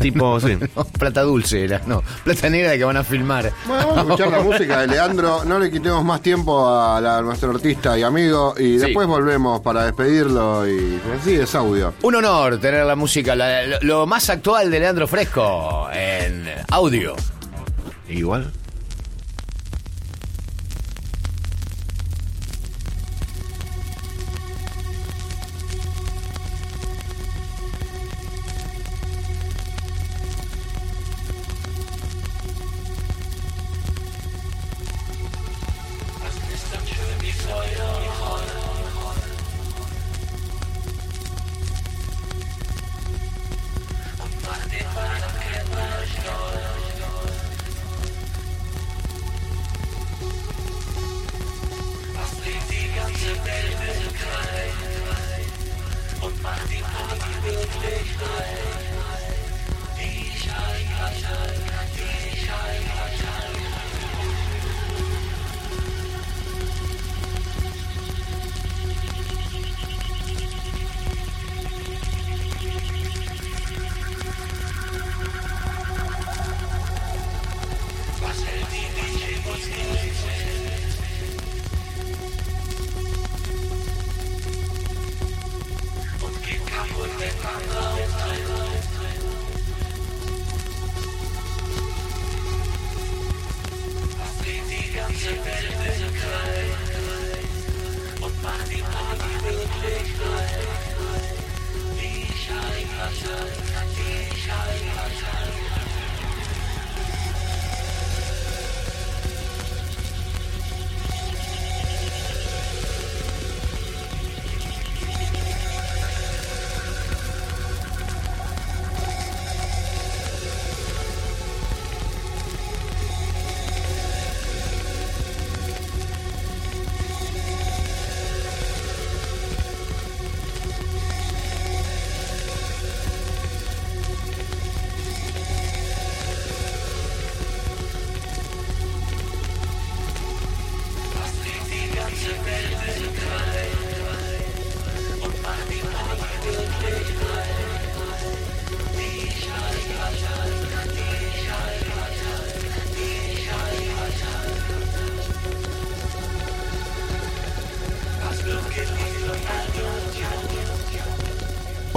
Tipo, sí. no, plata dulce era, no. Plata negra que van a filmar. Bueno, vamos a escuchar la música de Leandro. No le quitemos más tiempo a, la- a nuestro artista y amigo. Y Sí. después volvemos para despedirlo. Y sí, es audio. Un honor tener la música, la- lo, lo más actual de Leandro Fresco en audio. Igual. die Welt ist klein und mach die Party wirklich rein.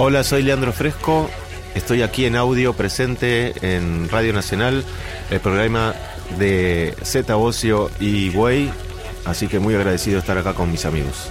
Hola, soy Leandro Fresco. Estoy aquí en audio presente en Radio Nacional, el programa de Z Ocio y Güey. Así que muy agradecido de estar acá con mis amigos.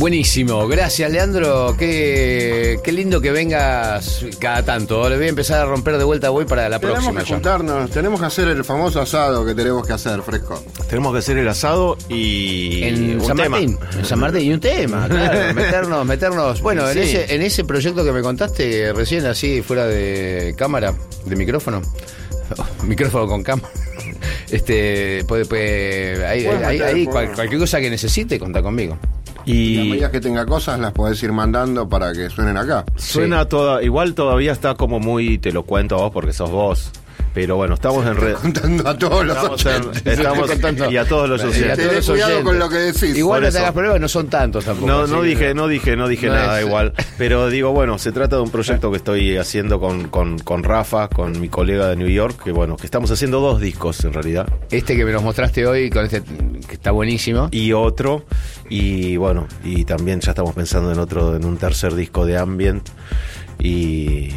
Buenísimo, gracias Leandro, qué, qué lindo que vengas cada tanto. Le voy a empezar a romper de vuelta voy para la Tenemos próxima. que ya. juntarnos, tenemos que hacer el famoso asado que tenemos que hacer, fresco. Tenemos que hacer el asado y En un San tema. Martín, en San Martín, y un tema, claro, meternos, meternos. Bueno, en, ese, en ese proyecto que me contaste recién, así fuera de cámara, de micrófono, micrófono con cámara. Este, puede, puede, ahí, Puedes ahí- meter, ahí puedes. cual- cualquier cosa que necesite, contá conmigo. Y a Y medida que tenga cosas las podés ir mandando para que suenen acá. suena toda, igual todavía está como muy, te lo cuento a vos porque sos vos. Pero bueno, estamos en red. Contando a todos los Estamos en- oyentes. estamos- Estoy contando. y a todos los Y a oyentes. todos los Tenés cuidado oyentes. con lo que decís. Igual no te hagas problemas, no son tantos tampoco. No, no que- dije, no dije, no dije No nada es- igual. Pero digo, bueno, se trata de un proyecto que estoy haciendo con, con, con Rafa, con mi colega de New York, que bueno, que estamos haciendo dos discos en realidad. Este que me nos mostraste hoy, con este que está buenísimo. Y otro, y bueno, y también ya estamos pensando en otro, en un tercer disco de Ambient. Y,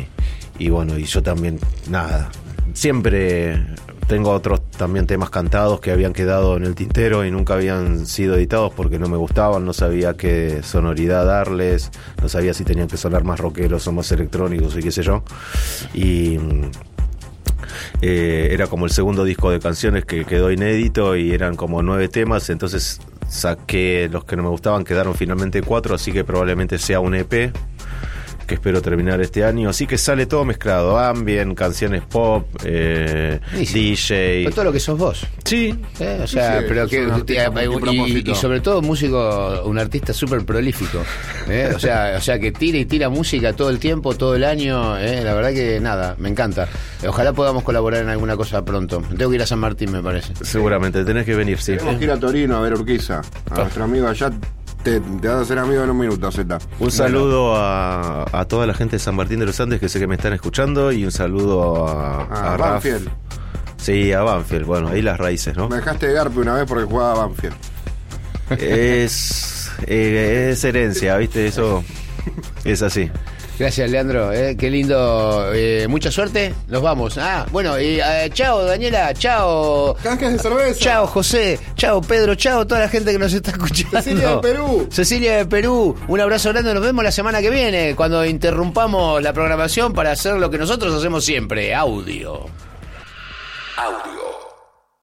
y bueno, y yo también, nada, siempre tengo otros también temas cantados que habían quedado en el tintero y nunca habían sido editados porque no me gustaban, no sabía qué sonoridad darles, no sabía si tenían que sonar más rockeros o más electrónicos y qué sé yo. Y eh, era como el segundo disco de canciones que quedó inédito y eran como nueve temas, entonces saqué los que no me gustaban, quedaron finalmente cuatro, así que probablemente sea un EP que espero terminar este año, así que sale todo mezclado, ambient, canciones pop, eh. DJ. Con todo lo que sos vos. Sí, ¿eh? O sea, Sí, pero que un artista y- y, sobre todo músico, un artista súper prolífico. ¿eh? O sea, o sea que tira y tira música todo el tiempo, todo el año. ¿eh? La verdad que nada, me encanta. Ojalá podamos colaborar en alguna cosa pronto. Tengo que ir a San Martín, me parece. seguramente tenés que venir, sí. Tenemos que ir a Torino a ver Urquiza. A nuestro amigo allá te, te vas a hacer amigo en un minuto, Z. Un saludo a, a toda la gente de San Martín de los Andes que sé que me están escuchando y un saludo a, A Raf. Banfield. Sí, a Banfield. Bueno, ahí las raíces, ¿no? Me dejaste de Garpe una vez porque jugaba a Banfield. es, eh, es herencia, ¿viste? Eso es así. Gracias, Leandro. ¿eh? Qué lindo. eh, mucha suerte. Nos vamos. Ah, bueno, y, eh, chao, Daniela. Chao. Canjes de cerveza. Chao, José. Chao, Pedro. Chao, toda la gente que nos está escuchando. Cecilia de Perú. Cecilia de Perú. Un abrazo grande. Nos vemos la semana que viene cuando interrumpamos la programación para hacer lo que nosotros hacemos siempre: audio. Audio.